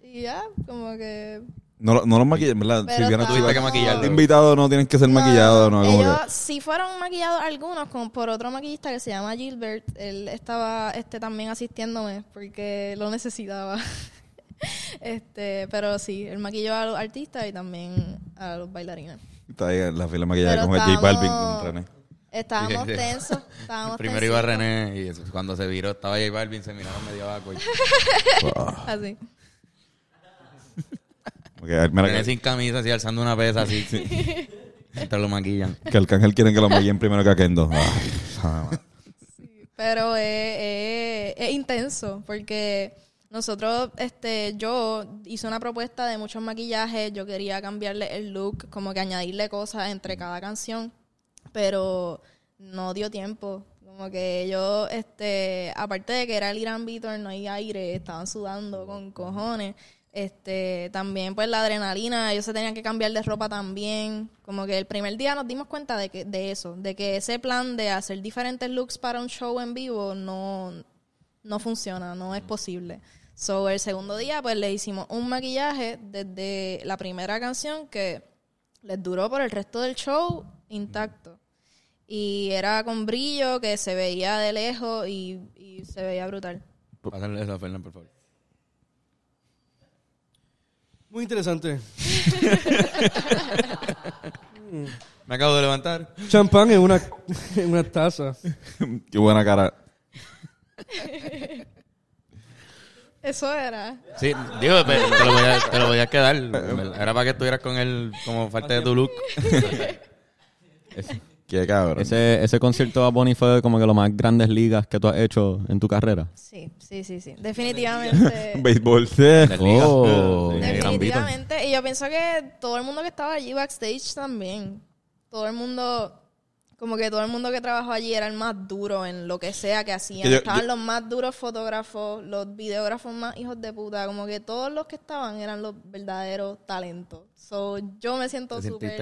y ya, como que... No, lo- no los maquillan, ¿verdad? Pero si vienes estábamos- Tuviste que maquillarlo. invitado no tienen que ser maquillados, ¿no? Ellos que- sí fueron maquillados algunos con, por otro maquillista que se llama Gilbert. Él estaba este también asistiéndome porque lo necesitaba. este, pero sí, él maquilló a los artistas y también a los bailarines. Está ahí en la fila Pero con el J Balvin, estábamos- con René. Estábamos Sí, sí. tensos, estábamos Primero iba. René y eso, cuando se viró estaba J Balvin, se miraron medio abajo. y- Así. Porque, mira, que, sin camisa, así alzando una pesa así. Mientras lo maquillan. que Arcángel quieren que lo maquillen primero que a Kendo. Pero es, es- es intenso porque nosotros, este, yo hice una propuesta de muchos maquillajes, yo quería cambiarle el look, como que añadirle cosas entre cada canción, pero no dio tiempo. Como que yo, este, aparte de que era el Irán Beater, no hay aire, estaban sudando con cojones. Este, también pues la adrenalina, ellos se tenían que cambiar de ropa también. Como que el primer día nos dimos cuenta de que, de eso, de que ese plan de hacer diferentes looks para un show en vivo no, no funciona, no es posible. So, el segundo día, pues le hicimos un maquillaje desde la primera canción que les duró por el resto del show intacto. Y era con brillo, que se veía de lejos y, y se veía brutal. Pásale eso Fernan, por favor. Muy interesante. Me acabo de levantar. Champán en una, en una taza. Qué buena cara. Eso era. Sí, digo, pero te lo voy a, te lo voy a quedar. Era para que estuvieras con él como parte de tu look. Qué cabrón. Ese, ese concierto Bad Bunny fue como que lo más grandes ligas que tú has hecho en tu carrera. Sí, sí, sí, sí. Definitivamente. Béisbol. Oh, De- Definitivamente. Y yo pienso que todo el mundo que estaba allí backstage también. Todo el mundo, como que todo el mundo que trabajó allí era el más duro en lo que sea que hacían. Yo- Estaban yo- los más duros fotógrafos, los videógrafos más hijos de puta. Como que todos los que estaban eran los verdaderos talentos. So, yo me siento súper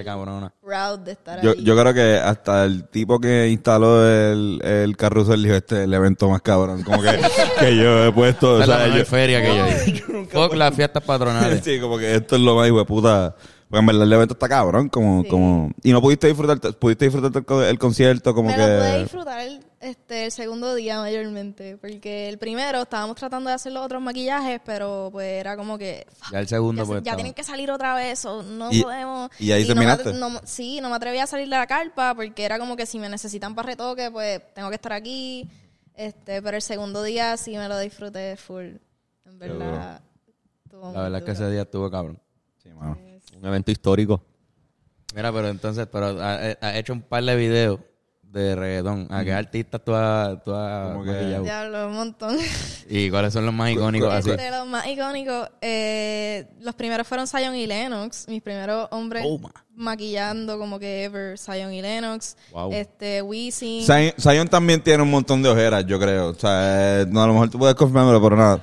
proud de estar Yo, allí. yo creo que hasta el tipo que instaló el, el carrusel dijo este es el evento más cabrón. Como que, que yo he puesto. o la yo- feria que yo he ido. Fuck las fiestas patronales. sí, como que esto es lo más hijo de puta. Porque en verdad el evento está cabrón. Como, Sí. como, y no pudiste disfrutar, pudiste disfrutar el, co- el concierto como me que. lo pude disfrutar el, este, el segundo día mayormente, porque el primero estábamos tratando de hacer los otros maquillajes, pero pues era como que fuck, Ya el segundo, ya, pues. ya estaba- tienen que salir otra vez, o no Y- podemos. y ahí no me terminaste. atre- no- sí, no me atrevía a salir de la carpa porque era como que si me necesitan para retoque, pues tengo que estar aquí. Este, pero el segundo día sí me lo disfruté full. En verdad. estuvo La verdad es que ese día estuvo cabrón. Sí, mano. Un evento histórico. Mira, pero entonces, pero ha, ha hecho un par de videos de reggaetón. ¿A qué artistas tú has, tú has maquillado? Diablo, un montón. ¿Y cuáles son los más icónicos así? Los más icónicos, eh, los primeros fueron Zion y Lennox, mis primeros hombres Toma. maquillando como que ever, Zion y Lennox, Wow. este. Zion, Zion también tiene un montón de ojeras, yo creo. O sea, eh, no, a lo mejor tú puedes confirmármelo, pero nada.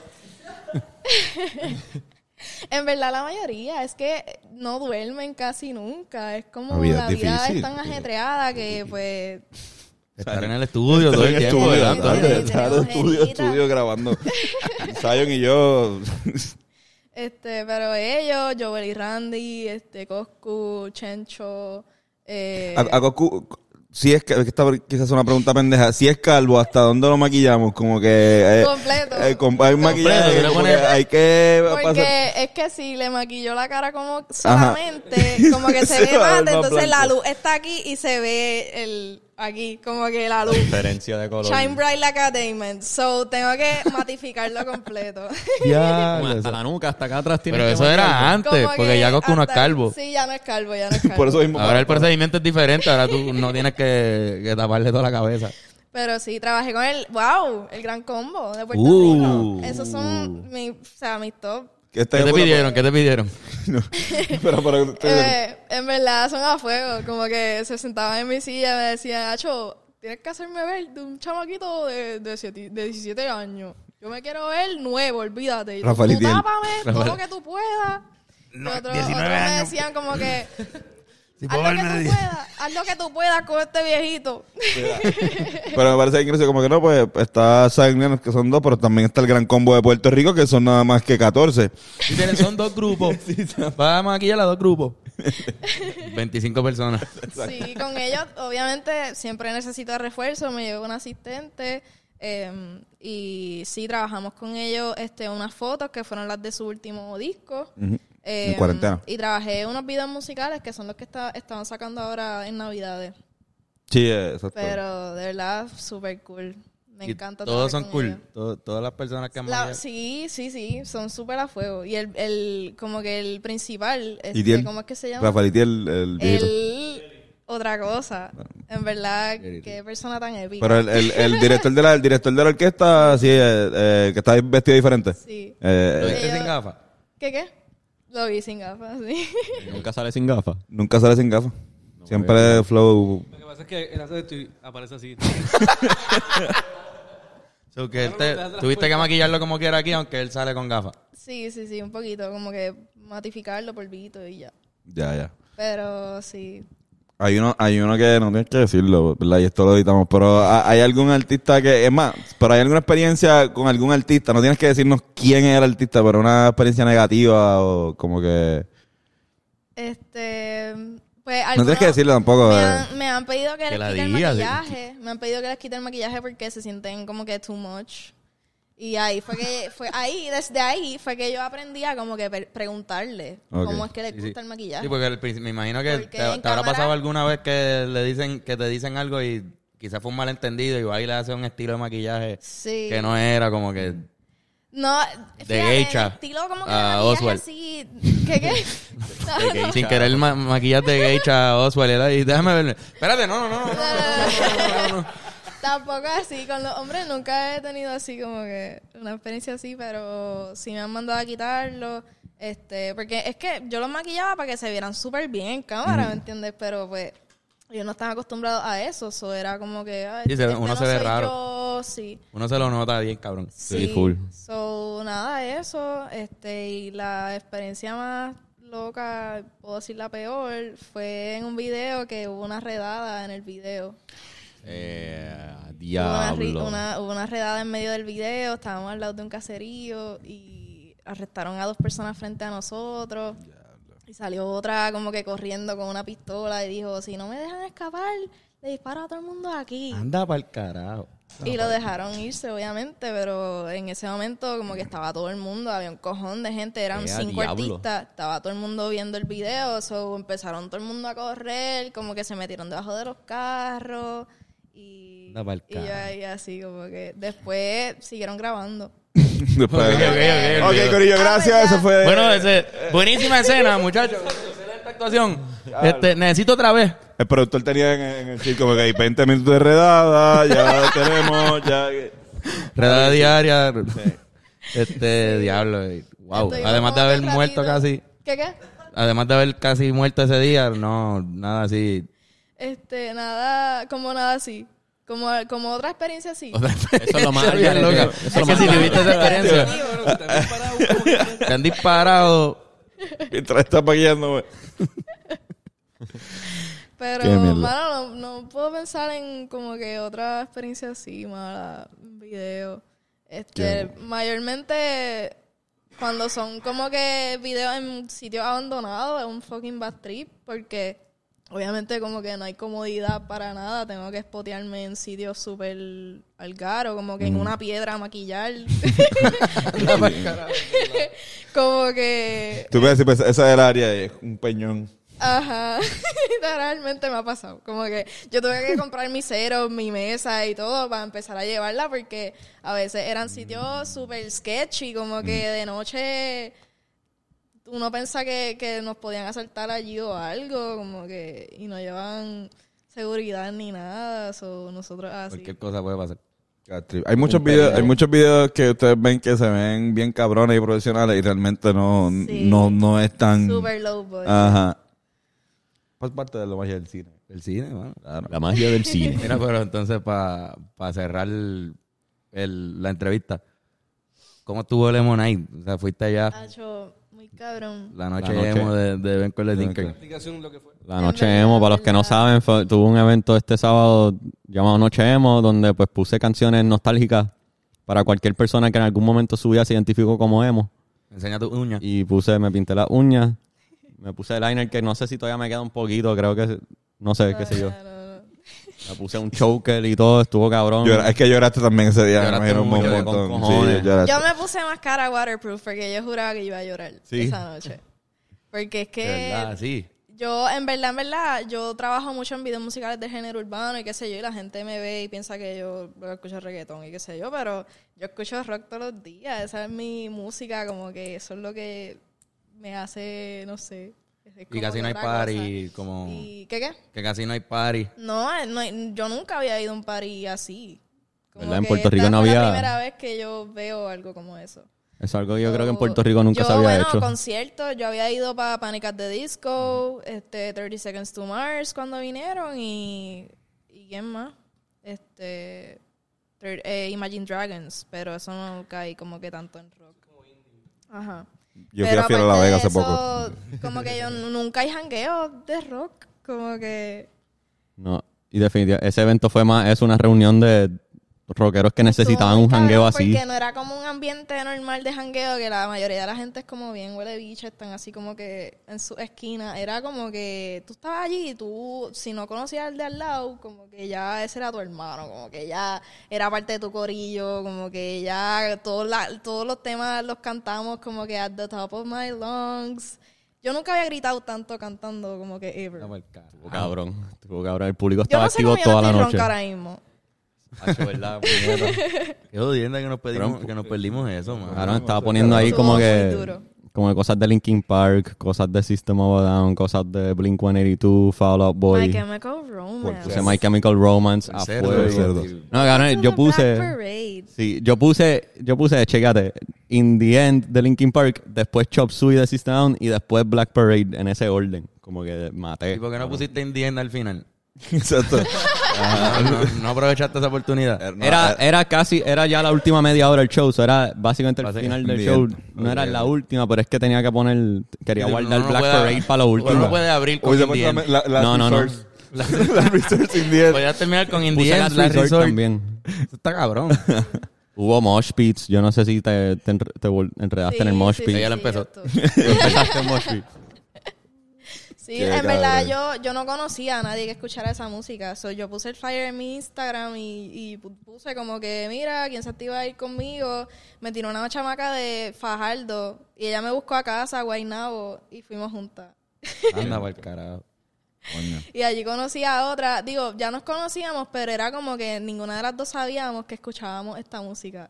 En verdad la mayoría es que no duermen casi nunca, es como La vida la es vida difícil. es tan ajetreada que pues Estar en el estudio todo el tiempo, estudio, Estar en estudio, ojerita. estudio grabando. Zion y yo. este, pero ellos, Joel y Randy, este, Coscu, Chencho, eh, A, a Goku, si es que, esta quizás es una pregunta pendeja, si es calvo, ¿hasta dónde lo maquillamos? Como que... eh, Completo. eh, hay maquillaje, pones- que hay que pasar- Porque es que si le maquilló la cara como solamente, como que se Se ve más entonces la luz está aquí y se ve el aquí, como que la luz. Diferencia de color. Shine bright like a diamond. So tengo que matificarlo completo. Ya, hasta la nuca, hasta acá atrás tiene Pero que eso era antes, Como porque que ya Goku no es hasta- calvo. Sí, ya no es calvo, ya no es calvo. Por eso mismo. Ahora el procedimiento es diferente, ahora tú no tienes que, que taparle toda la cabeza. Pero sí, trabajé con el, wow, el gran combo de Puerto Uh. Rico. Esos son mi, o sea, mis top. Que ¿Qué te pidieron? ¿Qué te pidieron? no. pero, pero, ustedes- Eh, en verdad son a fuego, como que se sentaban en mi silla y me decían, Acho, tienes que hacerme ver de un chamaquito de, de, siete- de 17 años. Yo me quiero ver nuevo, olvídate. Y tú, Rafael todo lo que tú puedas. No, otros, 19 otros me decían como que, Si haz lo que tú puedas, haz lo que tú puedas con este viejito. Pero me parece increíble como que no, pues está Leonard, que son dos, pero también está el gran combo de Puerto Rico, que son nada más que 14. Y tienen- son dos grupos. Vas a maquillar a dos grupos. 25 personas. Sí, con ellos obviamente siempre necesito refuerzo, me llevo un asistente eh, y sí, trabajamos con ellos este, unas fotos que fueron las de su último disco. Ujú. Eh, En cuarentena. Y trabajé unos videos musicales que son los que está, estaban sacando ahora en Navidades. Sí, eh, exacto. Pero de verdad, súper cool. Me Y encanta Todos son con cool. Todo- todas las personas que han La- sí, sí, sí, son súper a fuego. Y el, el, como que el principal, este, Itiel. ¿cómo es que se llama? Rafael Itiel, el. Él, otra cosa. En verdad, qué persona tan épica. Pero el, el, el director de la, el director de la orquesta, sí, eh, eh, que está vestido diferente. Sí. ¿Lo Eh, viste Ellos- sin gafas? ¿Qué qué? Lo vi sin gafas, sí. Nunca sale sin gafas. nunca sale sin gafas. Siempre flow. Lo que pasa es que en hace estoy- aparece así. So que él te- tuviste que maquillarlo como quiera aquí, aunque él sale con gafas. Sí, sí, sí, un poquito. Como que matificarlo, polvito y ya. Ya, ya. Pero sí. Hay uno, hay uno que no tienes que decirlo, ¿verdad? Y esto lo editamos. Pero ¿ha- hay algún artista que, es más, pero hay alguna experiencia con algún artista. No tienes que decirnos quién es el artista, pero una experiencia negativa o como que. Este. Pues No tienes que decirlo tampoco. Me eh. han, me han pedido que, Que les quite el digas, sí. maquillaje. Me han pedido que les quite el maquillaje porque se sienten como que too much. Y ahí fue que, fue ahí, desde ahí fue que yo aprendí a como que preguntarle cómo es que le gusta el maquillaje. Sí, porque me imagino que te, te habrá pasado alguna vez que le dicen, que te dicen algo y quizás fue un malentendido y va y le hace un estilo de maquillaje que no era como que no, geisha. estilo como que a Oswald. así. ¿Qué qué? Sin querer ma de geisha a Oswald. Y déjame verme. Espérate, no, no, no. no, no, no Tampoco así, con los hombres nunca he tenido así como que una experiencia así, pero sí me han mandado a quitarlo, este, porque es que yo los maquillaba para que se vieran súper bien en cámara, ¿me entiendes? Pero pues yo no estaba acostumbrado a eso, eso era como que, ay, Sí, se este uno no se ve raro. yo, sí. Uno se lo nota bien, cabrón. Sí, full. So, nada, eso, este, y la experiencia más loca, puedo decir la peor, fue en un video que hubo una redada en el video. Eh, Hubo una, una- redada en medio del video, estábamos al lado de un caserío y arrestaron a dos personas frente a nosotros. Y salió otra como que corriendo con una pistola y dijo, si no me dejan escapar, le disparo a todo el mundo aquí. Anda para el carajo. Y lo dejaron irse, obviamente, pero en ese momento como que estaba todo el mundo, había un cojón de gente, eran ¡Eh, a cinco diablo! artistas, estaba todo el mundo viendo el video, so empezaron todo el mundo a correr, como que se metieron debajo de los carros y, pa'l y yo ahí así como que después siguieron grabando. Después- Ok, ok, ok, Ok, olvidó. Corillo, gracias. Ah, Eso fue. Bueno, ese, buenísima escena, muchachos. Excelente actuación. Este, necesito otra vez. El productor tenía en, en el circo como que hay 20 minutos de redada, ya tenemos, ya... Redada diaria. Este, diablo. eh, Wow. Además de haber muerto casi. ¿Qué qué? Además de haber casi muerto ese día, no, nada así. Este, nada, como nada así. Como, como otra experiencia así. Otra Eso es lo más algarete. loca. Eso es Es lo más si tuviste esa experiencia, te han disparado. Mientras está paqueando, Pero, mano, no, no puedo pensar en como que otra experiencia así, mala, video. Este, mayormente cuando son como que videos en sitios abandonados es un fucking bad trip porque obviamente como que no hay comodidad para nada, tengo que spotearme en sitios súper algaro, como que en una piedra a maquillar. como que Tú puedes decir, pues, esa era el área, es un peñón. Ajá, literalmente me ha pasado. Como que yo tuve que comprar mi cero, mi mesa y todo para empezar a llevarla porque a veces eran sitios súper sketchy, como que de noche uno pensa que, que nos podían asaltar allí o algo, como que, y nos llevan, seguridad ni nada. So, nosotros así. Cualquier cosa puede pasar. Hay muchos videos, hay muchos videos que ustedes ven que se ven bien cabrones y profesionales y realmente no, Sí. no, no es tan. Super low budget. Ajá. Pues parte de lo magia del cine. El cine, mano. Claro. La magia del cine. Mira, pero entonces para cerrar el- el- la entrevista, ¿cómo estuvo Lemonade? O sea, fuiste allá cabrón. la noche, La noche. emo de, de Ben Cole Tinker. La Noche Emo, para los que no saben, fue- tuvo un evento este sábado llamado Noche Emo, donde pues puse canciones nostálgicas para cualquier persona que en algún momento su vida se identificó como emo. Enseña tu uña. Y puse, me pinté las uñas, me puse el liner que no sé si todavía me queda un poquito, creo que, no sé, qué sé yo. Me puse un choker y todo, estuvo cabrón. Llora- es que lloraste también ese día, me imagino un montón. Sí. Yo me puse máscara waterproof porque yo juraba que iba a llorar Sí. esa noche. Porque es que verdad, sí. yo, en verdad, en verdad, yo trabajo mucho en videos musicales de género urbano y qué sé yo, y la gente me ve y piensa que yo escucho reggaetón y qué sé yo, pero yo escucho rock todos los días. Esa es mi música, como que eso es lo que me hace, no sé. Es Y casi no hay party, cosa. como... ¿Y qué qué? Que casi no hay party. No, no hay- yo nunca había ido a un party así. Como ¿Verdad? En Puerto Rico no había- la primera vez que yo veo algo como eso. Es algo que yo creo que en Puerto Rico nunca yo, se había bueno, hecho. conciertos, yo había ido para Panic at the Disco, este 30 Seconds to Mars cuando vinieron y y quién más? Este eh, Imagine Dragons, pero eso no cae como que tanto en rock. Ajá. Yo fui a Fiel a La Vega hace poco. Como que yo nunca hay jangueo de rock, como que No, y definitivamente, ese evento fue más, es una reunión de rockeros que necesitaban un jangueo así. Porque no era como un ambiente normal de jangueo, que la mayoría de la gente es como bien huele bicho, están así como que en su esquina. Era como que tú estabas allí y tú, si no conocías al de al lado, como que ya ese era tu hermano, como que ya era parte de tu corillo, como que ya todos, la- todos los temas los cantamos como que at the top of my lungs. Yo nunca había gritado tanto cantando como que ever. No, cabrón, estuvo cabrón. El público Yo estaba no sé activo cómo yo toda no la estoy noche. ronca ahora mismo. Hacho, ¿verdad? Qué jodienda que nos perdimos, que nos perdimos eso, man. Claro, estaba poniendo ahí como que como que cosas de Linkin Park, cosas de System of a Down, cosas de Blink 182, Fall Out Boy. My Chemical Romance. Puse My Chemical Romance a fuego. No, cabrón, yo the puse. Sí, yo puse, yo puse, checate, In the End de Linkin Park, después Chop Suey de System of a Down y después Black Parade en ese orden. Como que maté. ¿Y por qué no pusiste Indiana al final? Exacto. No, no- no aprovechaste esa oportunidad. No, Era, eh, era casi, era ya la última media hora del show, so era básicamente el final del bien. show. No era la última, pero es que tenía que poner, quería Sí, guardar uno no Black Parade para lo último. no puede abrir con la, la, No, no, no. La, la resource in the end. Podías terminar con Last Last Resort Resort. también. Eso está cabrón. Hubo mosh pits, yo no sé si te, te, enredaste en el Sí, mosh sí, pit. sí, Ella lo sí, empezó. Empezaste en mosh pit. Sí, Qué en verdad yo, yo no conocía a nadie que escuchara esa música. So, yo puse el flyer en mi Instagram y, y pu- puse como que, mira, quién se activa a ir conmigo. Me tiró una chamaca de Fajardo y ella me buscó a casa, a Guaynabo, y fuimos juntas. Anda carajo. Coño. Y allí conocí a otra. Digo, ya nos conocíamos, pero era como que ninguna de las dos sabíamos que escuchábamos esta música.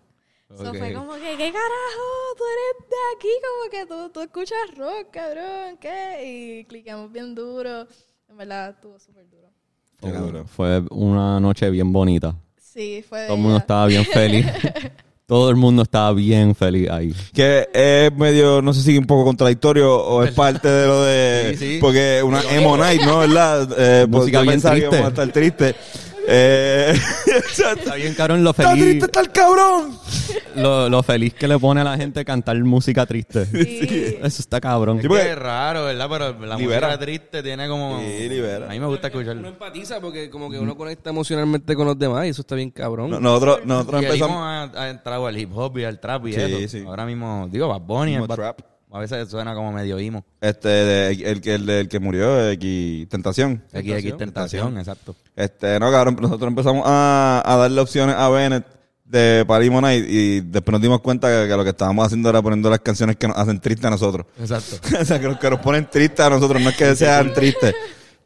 So, Ok. fue como que, ¿qué carajo? Tú eres de aquí, como que tú, tú escuchas rock, cabrón, ¿qué? Y cliqueamos bien duro. En verdad, estuvo súper duro. Qué duro. Fue una noche bien bonita. Sí, fue Todo el mundo estaba bien feliz. Todo el mundo estaba bien feliz ahí. Que es medio, no sé si un poco contradictorio o es parte de lo de... Sí, sí. Porque una emo night, ¿no? ¿Verdad? Eh, pues Música yo bien triste. estar tristes. Eh, Está bien, cabrón, lo ¡Está feliz, triste, está el cabrón! lo, lo feliz que le pone a la gente cantar música triste. Sí. Eso está cabrón. Sí, porque- Qué raro, ¿verdad? Pero la Libera. música triste tiene como... Sí, libera. A mí me gusta Uno escucharlo. empatiza porque como que uno conecta emocionalmente con los demás y eso está bien cabrón. No- nosotros nosotros Y empezamos... ha entrado al hip hop y al trap y Sí, eso. sí. Ahora mismo, digo, Bad Bunny. Es Bad- trap. A veces suena como medio emo. Este, de- el, que- el, que murió, X Tentación. Aquí, aquí, tentación, exacto. Este, no, cabrón, nosotros empezamos a, a darle opciones a Bennett de Parimo Night y después nos dimos cuenta que, que lo que estábamos haciendo era poniendo las canciones que nos hacen tristes a nosotros. Exacto. o sea, que, nos ponen tristes a nosotros, no es que sean tristes.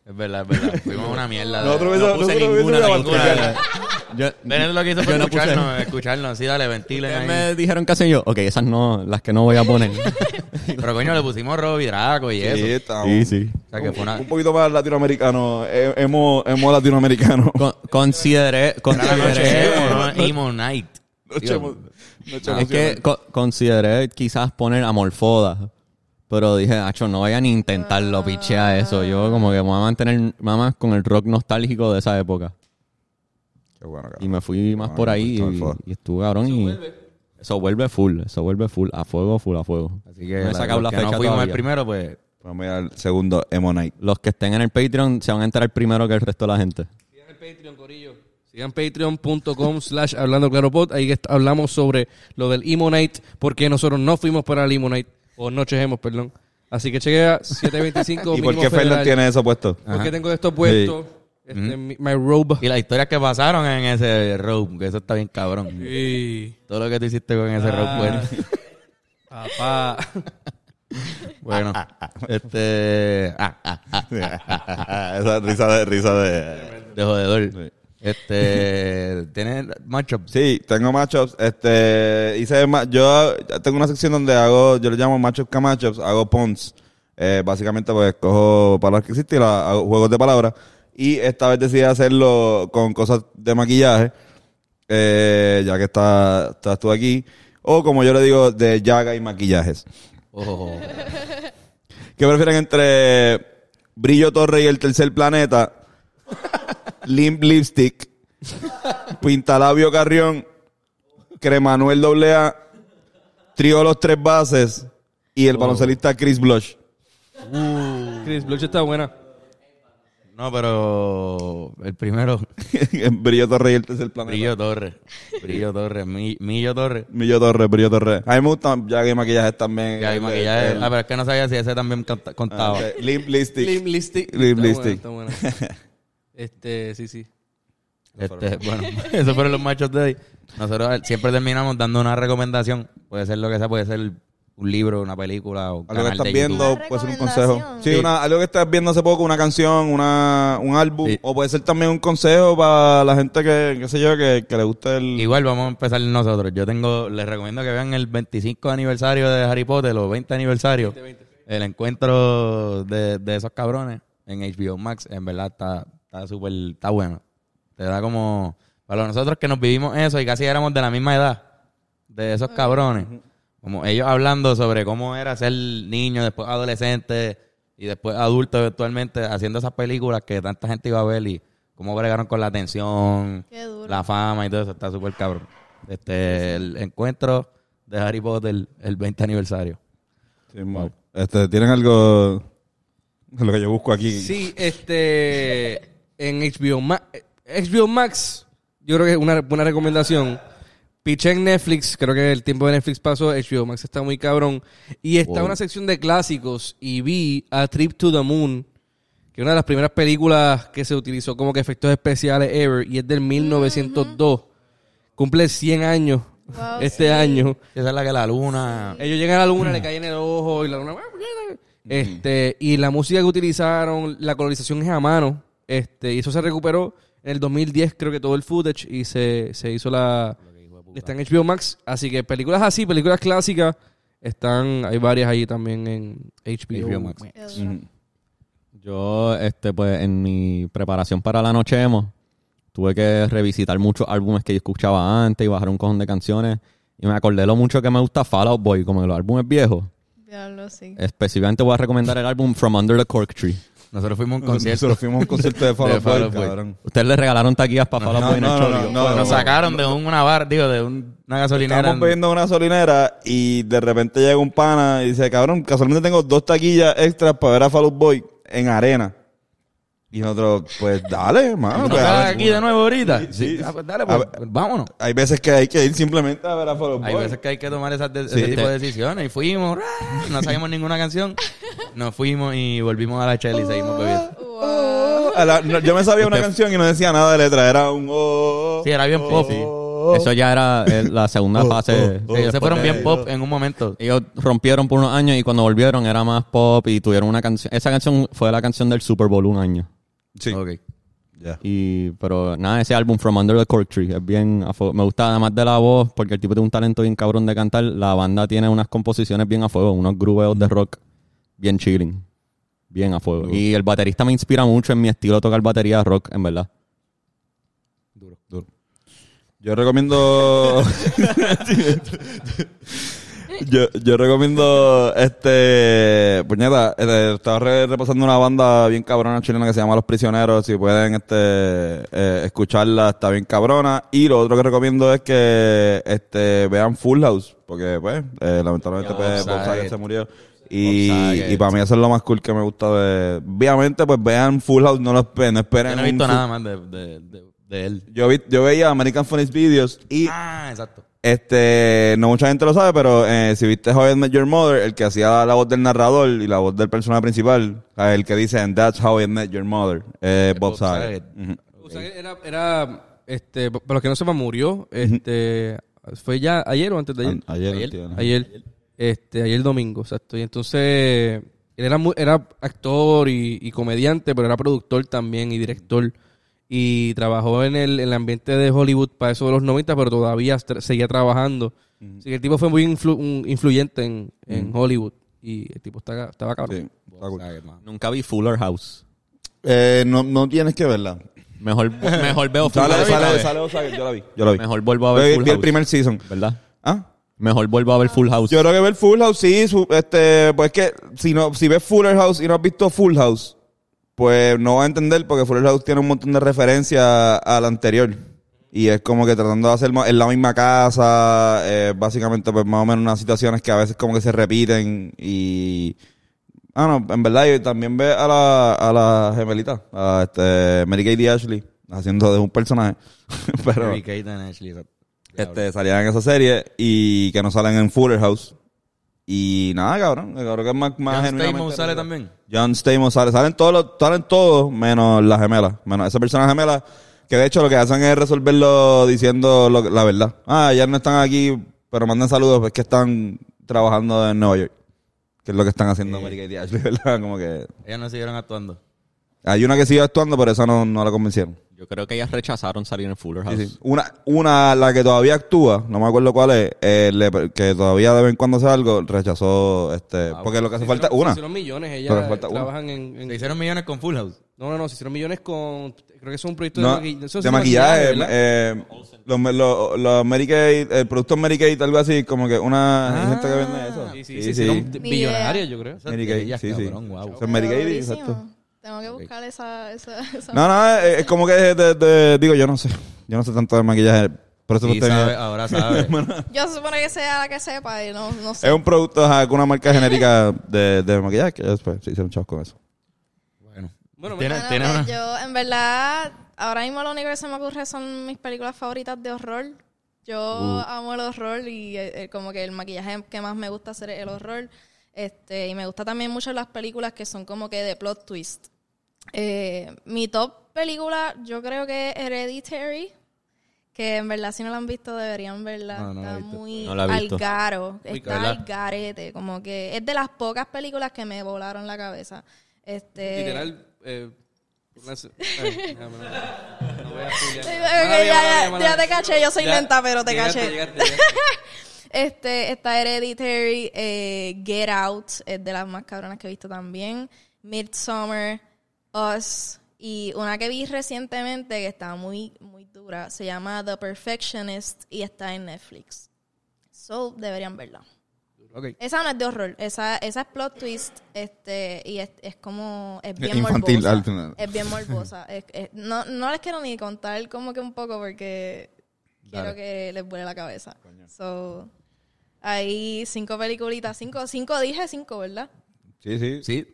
Es verdad, es verdad. Fuimos una mierda. Nosotros no hubiésemos- puse nosotros ninguna, hubiésemos ninguna. avanzado. Yo, lo que hizo fue yo no puse- escucharnos, escucharnos. Sí, dale, ventilen Ustedes ahí. me dijeron que hacen yo. Ok, esas no, las que no voy a poner. Pero coño, le pusimos Robbie Draco y eso. Sí, estamos- sí, sí. O sea, que fue una... Un poquito más latinoamericano. eh, Hemos, hemos latinoamericano. Con- consideré, Era la noche consideré, emo, ¿no? Emo Night. Noche Digo, emo- noche es que emocional. co- consideré quizás poner Amorfoda. Pero dije, Acho, no vaya ni a intentarlo, pichea eso. Yo como que me voy a mantener más con el rock nostálgico de esa época. Qué bueno, Y me fui más por ahí y, y estuve cabrón y eso vuelve full, eso vuelve full, a fuego, full, a fuego. Así que no he la- sacado la que fecha no fuimos todavía. el primero, pues... Vamos a ir al segundo Emo Night. Los que estén en el Patreon se van a enterar primero que el resto de la gente. Sigan el Patreon, Corillo. Sigan patreon.com slash hablando claro pod. Ahí hablamos sobre lo del Emo Night, porque nosotros no fuimos para el Emo Night, o Noches Hemos, perdón. Así que chequea 725 ¿Y por qué Fernan federal. tiene eso puesto? Porque tengo esto puesto. Este, my robe. Y las historias que pasaron en ese road, que eso está bien cabrón. Todo lo que tú hiciste con ese road, bueno. Papá. Bueno, este... Ah, ah, ah, Esa risa de... Risa de... de jodedor. Sí. Este... ¿Tienes macho? Sí, tengo matchups. Este, hice yo tengo una sección donde hago, yo le llamo matchups que matchups, hago pons. Eh, básicamente, pues cojo palabras que existen y las hago juegos de palabras. Y esta vez decidí hacerlo con cosas de maquillaje, eh, ya que está, estás tú aquí. O como yo le digo, de llaga y maquillajes. Oh. ¿Qué prefieren entre Brillo Torre y el Tercer Planeta? Limp Lipstick, Pintalabio Carrión, Cremanuel AA, Trío Los Tres Bases y el baloncelista Chris Blush. Chris Bluch está buena. No, pero... El primero... Brillo Torre y el Tercer Planeta. Brillo Torres. Brillo Torres. Mi- Millo Torres. Brillo Torre, Brillo Torre. A mí me gustan llaga y maquillajes también. Ya hay El- maquillaje. el- Ah, pero es que no sabía si ese también ah, contaba. ok. Limp Lipstick. Limp Lipstick. Limp buena. Este, sí, sí. Este, bueno, esos fueron los machos de hoy. Nosotros siempre terminamos dando una recomendación. Puede ser lo que sea, puede ser un libro, una película o Algo que estás de viendo, YouTube. Puede ser un consejo. Sí, Sí. Una, algo que estás viendo hace poco, una canción, una, un álbum, Sí. o puede ser también un consejo para la gente que, qué sé yo, que, que le guste el... Igual vamos a empezar nosotros. Yo tengo, les recomiendo que vean el 25 aniversario de Harry Potter, los 20 aniversarios. El encuentro de, de esos cabrones en HBO Max, en verdad está está súper, está bueno. Te da como, para nosotros que nos vivimos eso y casi éramos de la misma edad, de esos cabrones. Como ellos hablando sobre cómo era ser niño, después adolescente y después adulto eventualmente, haciendo esas películas que tanta gente iba a ver y cómo bregaron con la atención, la fama y todo eso, está súper cabrón. Este, el encuentro de Harry Potter, el 20 aniversario. Sí, este, ¿Tienen algo de lo que yo busco aquí? Sí, este. En HBO Max. HBO Max, yo creo que es una buena recomendación. Piché en Netflix, creo que el tiempo de Netflix pasó. HBO Max está muy cabrón. Y está Wow. una sección de clásicos. Y vi A Trip to the Moon, que es una de las primeras películas que se utilizó como que efectos especiales ever. Y es del 1902. Cumple 100 años Wow, este sí. año. Esa es la que la luna... Ellos llegan a la luna, le caen en el ojo y la luna. Este, y la música que utilizaron, la colorización es a mano. Este, y eso se recuperó en el 2010, creo que todo el footage, y se, se hizo la. Está en HBO Max. Así que películas así, películas clásicas, están. Hay varias ahí también en HBO, HBO Max. Yo, este, pues, en mi preparación para la noche emo, tuve que revisitar muchos álbumes que yo escuchaba antes y bajar un cojón de canciones. Y me acordé lo mucho que me gusta Fall Out Boy, como los álbumes viejos. Diablo, sí. Específicamente voy a recomendar el álbum From Under the Cork Tree. Nosotros fuimos a un concierto. Nosotros fuimos a un concierto de Fall Out Boy, cabrón. Ustedes le regalaron taquillas para Fall Out no, Boy en el no, show. no, Digo, no, no. Nos sacaron de una bar, digo, de un- una gasolinera. Estamos en- bebiendo una gasolinera y de repente llega un pana y dice, cabrón, casualmente tengo dos taquillas extras para ver a Fall Out Boy en arena. Y nosotros, pues dale, hermano. ¿No pues, a aquí de nuevo ahorita? Sí. Ah, pues dale, pues, ver. vámonos. Hay veces que hay que ir simplemente a ver a Boy. Hay veces que hay que tomar esas de- Sí. ese tipo de decisiones. Y fuimos, no sabíamos ninguna canción. Nos fuimos y volvimos a la chela y seguimos bebiendo. La- no, yo me sabía una canción y no decía nada de letra, era un... oh, Sí, era bien oh, pop. oh. Eso ya era la segunda fase. Ellos se fueron bien pop en un momento. Ellos rompieron por unos años y cuando volvieron era más pop y tuvieron una canción. Esa canción fue la canción del Super Bowl un año. Sí. Ok. Ya. Y, pero nada, ese álbum From Under the Cork Tree es bien. Me gusta además de la voz, porque el tipo tiene un talento bien cabrón de cantar. La banda tiene unas composiciones bien a fuego, unos grubeos de rock bien chilling. Bien a fuego. Y el baterista me inspira mucho en mi estilo de tocar batería rock, en verdad. Duro. Yo recomiendo. yo, yo recomiendo este. Puñeta, eh, estaba re- repasando una banda bien cabrona chilena que se llama Los Prisioneros. Si pueden este eh, escucharla, está bien cabrona. Y lo otro que recomiendo es que este vean Full House. Porque, pues, eh, lamentablemente, pues, Bob Saget se murió. Y, y para mí eso es lo más cool que me gusta de... Obviamente, pues vean Full House, no lo esperen, no esperen Yo no he visto nada más de, de, de, de él. yo, vi- yo veía American Funny Videos y Ah, exacto. Este no mucha gente lo sabe, pero eh, si viste How I Met Your Mother, el que hacía la voz del narrador y la voz del personaje principal, sea, el que dice And that's how I met your mother, eh, Bob Bob Saget. Sea, que era, era, este, para los que no sepan, murió, este, fue ya ayer o antes de ayer. Ayer, Ayer. tío, ¿no? Ayer, este, ayer domingo, exacto. Y entonces, él era, era actor y, y comediante, pero era productor también y director. Y trabajó en el, en el ambiente de Hollywood para eso de los 90, pero todavía tra- seguía trabajando. Así que el tipo fue muy influ- un- influyente en, en Hollywood. Y el tipo estaba, estaba cabrón. Sí, está cool. Nunca vi Fuller House. Eh, no, no tienes que verla. Mejor, mejor veo Full Sale, House. sale, sale Saget, yo la vi. Yo la vi. Mejor vuelvo a ver Vi, Full vi el House. primer season. ¿Verdad? ¿Ah? Mejor vuelvo a ver Full House. Yo creo que ver Full House, sí, su- este, pues que si no, si ves Fuller House y no has visto Full House, pues no vas a entender porque Fuller House tiene un montón de referencias a la anterior. Y es como que tratando de hacer en la misma casa, eh, básicamente pues más o menos unas situaciones que a veces como que se repiten y... Ah, no, en verdad y también ve a la, a la gemelita, a este, Mary Kate y Ashley, haciendo de un personaje. Pero Mary Kate and Ashley. este, salían en esa serie y que no salen en Fuller House. Y nada, cabrón. Creo que es más, más John Stamos sale también. John Stamos sale. Salen todos, los- salen todos menos la gemela. Menos esa persona gemela que de hecho lo que hacen es resolverlo diciendo lo- la verdad. Ah, ya no están aquí, pero mandan saludos, es que están trabajando en Nueva York. Que es lo que están haciendo América y Ashley, ¿verdad? Como que... Ellas no siguieron actuando. Hay una que sigue actuando, pero esa no, no la convencieron. Yo creo que ellas rechazaron salir en Fuller House. Sí, sí. Una, una, la que todavía actúa, no me acuerdo cuál es, eh, le- que todavía de vez en cuando hace algo, rechazó, este, porque lo que hace falta es Se una. hicieron millones, Pero ellas falta una. trabajan en, en- Se hicieron millones con Full House. No, no, no, se hicieron millones con... Creo que es un proyecto No, de, maquillaje. eso de maquillaje, eh, los, los, los Kate, el producto Mary Kate, algo así, como que una hay gente que vende eso. Sí, sí, se hicieron Ni billonarios, yo creo. Ellas, sí, sí. cabrón, wow. Son Durísimo. exacto. Tengo que buscar esa, esa, esa- No, no, es, es como que de, de- de- digo, yo no sé, yo no sé tanto de maquillaje, por eso Sí, sabe, ahora sabe. Yo se supone que sea la que sepa y no, no sé. es un producto ajá, con una marca genérica de, de maquillaje que después se hicieron chavos con eso. bueno. Bueno, Tiene- Bueno, tiene pues una- yo, en verdad, ahora mismo lo único que se me ocurre son mis películas favoritas de horror. Yo Uh. amo el horror y eh, eh, como que el maquillaje que más me gusta hacer es el horror. Este, y me gusta también mucho las películas que son como que de plot twist. Eh, mi top película, yo creo que es Hereditary. Que en verdad, si no la han visto, deberían verla. No, no está muy No al. Muy Está al garete. Como que es de las pocas películas que me volaron la cabeza. Este, Literal, eh, ya, te caché, yo soy Ya, lenta, pero te llegaste, caché. llegaste, llegaste. Este, está Hereditary, eh, Get Out, es de las más cabronas que he visto también. Midsummer, Us, y una que vi recientemente que está muy, muy dura, se llama The Perfectionist y está en Netflix. So, deberían verla. Esa no es de horror, esa, esa es plot twist, este, y es, es como, es bien Infantil, morbosa. al final. Es bien morbosa. Es- es- no, no les quiero ni contar como que un poco porque quiero que les vuele la cabeza. So, hay cinco peliculitas, cinco, cinco dije cinco, ¿verdad? Sí, sí.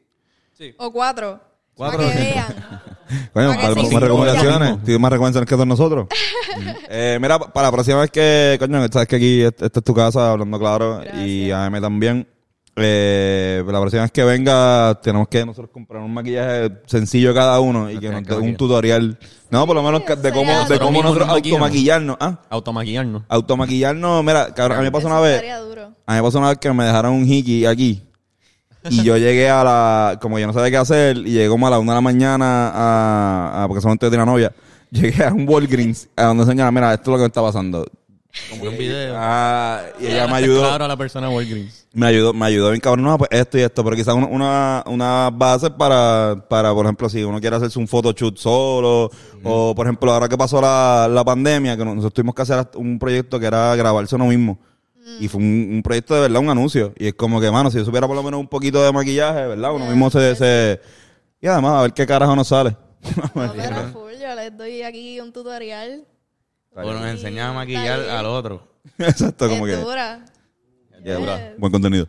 Sí. O cuatro. Cuatro. Para que vean. Coño, Para que para, sí, más recomendaciones. Tienes más recomendaciones que todos nosotros. eh, mira, pa- para la próxima vez que, coño, sabes que aquí esta esta es tu casa, hablando claro, y a M también. Eh, la próxima vez que venga, tenemos que nosotros comprar un maquillaje sencillo cada uno y que nos dé un tutorial. No, por lo menos de cómo, de Nosotros cómo nosotros automaquillarnos. ¿Ah? Automaquillarnos. Automaquillarnos. Mira, cabrón, a mí me pasó una vez. A mí me pasó una vez que me dejaron un hiki aquí. Y yo llegué a la, como yo no sabía qué hacer, y llegué como a la una de la mañana a, a porque solamente tenía novia. Llegué a un Walgreens, a donde señala, mira, esto es lo que me está pasando. Como un video. Ah, y ella me ayudó. Claro, a la persona de Walgreens. Me ayudó, me ayudó bien cabrón, no, pues esto y esto, pero quizás una, una, una base para, para, por ejemplo, si uno quiere hacerse un photoshoot solo, o por ejemplo, ahora que pasó la, la pandemia, que nosotros tuvimos que hacer hasta un proyecto que era grabarse uno mismo. Y fue un, un proyecto de verdad, un anuncio. Y es como que, mano, si yo supiera por lo menos un poquito de maquillaje, ¿verdad? Uno mismo se, se... Y además, a ver qué carajo nos sale. No, pero full, yo les doy aquí un tutorial. O nos a maquillar Está bien. al otro. Exacto, como Es que... dura. Ya, dura. Buen contenido.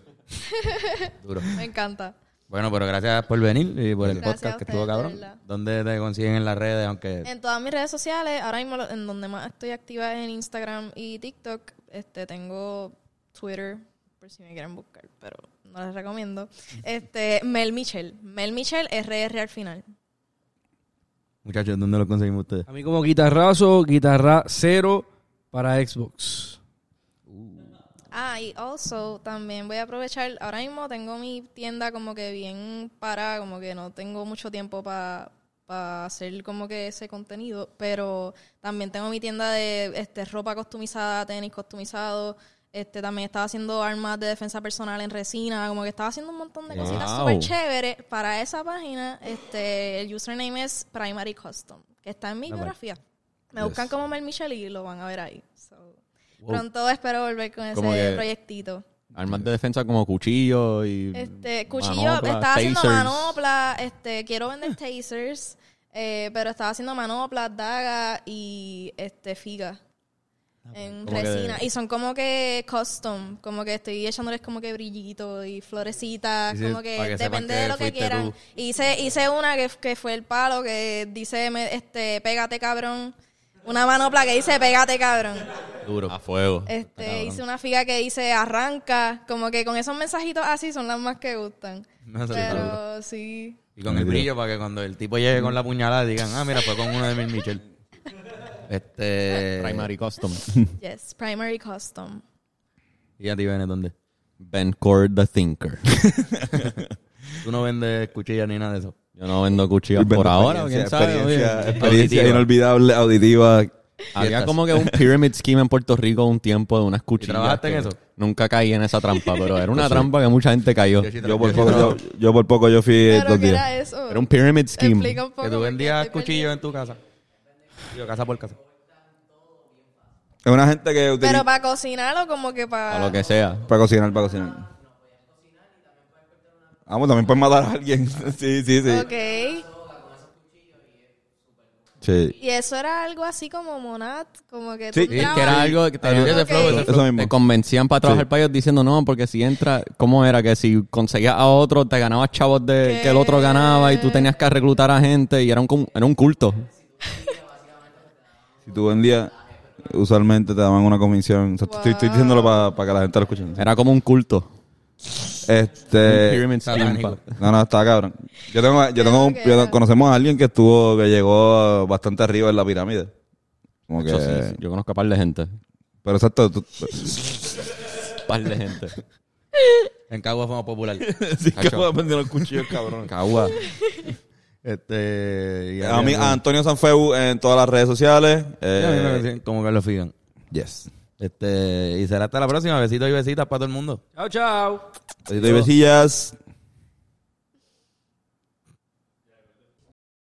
Duro. Me encanta. Bueno, pero gracias por venir y por el Gracias podcast a que estuvo de cabrón. verdad. ¿Dónde te consiguen en las redes? Aunque En todas mis redes sociales, ahora mismo lo- en donde más estoy activa es en Instagram y TikTok. Este, tengo Twitter, por si me quieren buscar, pero no les recomiendo. Este, Mel Michel. Mel Michel, RR al final. Muchachos, ¿dónde lo conseguimos ustedes? A mí como guitarrazo, guitarra cero para Xbox. Ah, y also también voy a aprovechar, ahora mismo tengo mi tienda como que bien para, como que no tengo mucho tiempo para hacer como que ese contenido, pero también tengo mi tienda de este ropa customizada, tenis customizado, este también estaba haciendo armas de defensa personal en resina, como que estaba haciendo un montón de cositas súper chéveres para esa página. Este, el username es Primary Custom, que está en mi biografía. Me buscan como Mel Michel y lo van a ver ahí. So, Pronto espero volver con ese proyectito. Armas de defensa como cuchillo y... Este, cuchillo, estaba haciendo tasers. manoplas, este, quiero vender tasers, eh, pero estaba haciendo manoplas, dagas y este figa en Como que- resina. Y son como que custom, como que estoy echándoles como que brillito y florecitas, Sí, sí, como que depende que de lo que quieran. tú. Hice, hice una que, que fue el palo que dice, me- este, pégate cabrón. Una manopla que dice, pégate cabrón. Duro. A fuego. Este, hice una figa que dice arranca, como que con esos mensajitos así son las más que gustan. No. Pero sí. Y con el brillo para que cuando el tipo llegue con la puñalada digan, ah, mira, fue con uno de Mil Michel. Este. Primary Custom. Yes, primary custom. ¿Y a ti, Bene, dónde? Ben Cord the Thinker. Tú no vendes cuchillas ni nada de eso. Yo no vendo cuchillas por ahora, quién sabe. Experiencia, oye. experiencia Auditiva. inolvidable, auditiva. Había como que un pyramid scheme en Puerto Rico un tiempo de unas cuchillas. trabajaste en eso? Nunca caí en esa trampa, pero era una trampa que mucha gente cayó. Yo por poco, yo, yo por poco yo fui dos ¿qué días. era eso? Era un pyramid scheme. Explica un poco. Que tú vendías cuchillos en tu casa. Digo, casa por casa. Es una gente que utiliza Pero para cocinar o como que para... A lo que sea. para cocinar, para cocinar. Ah, pues también puedes matar a alguien. sí, sí, sí. Ok. Sí. Y eso era algo así como monat, como que Sí, tú sí, que era algo que te, Ese Ok. flow, te convencían para trabajar Sí. para ellos diciendo no, porque si entra, ¿cómo era? Que si conseguías a otro, te ganabas chavos de ¿Qué? que el otro ganaba y tú tenías que reclutar a gente y era un, era un culto. Si tú vendías, usualmente te daban una comisión. O sea, estoy, estoy diciéndolo para que la gente lo escuche. Era como un culto. Este. satánico. pa- No, no, está cabrón. Yo tengo, yo tengo, un- que yo- conocemos a alguien que estuvo, que llegó bastante arriba en la pirámide. Como que, sí, Yo conozco a par de gente. pero exacto, tú- par de gente. En Cagua fue más popular. sí que puedo los cuchillos, cabrón. Cagua. Este. y A mí, a Antonio Sanfeu en todas las redes sociales. Sí, a mí me Eh, conocen como Carlos Figan. yes. Este, y será hasta la próxima. Besitos y besitas para todo el mundo. Chao, chao. Besitos y besillas.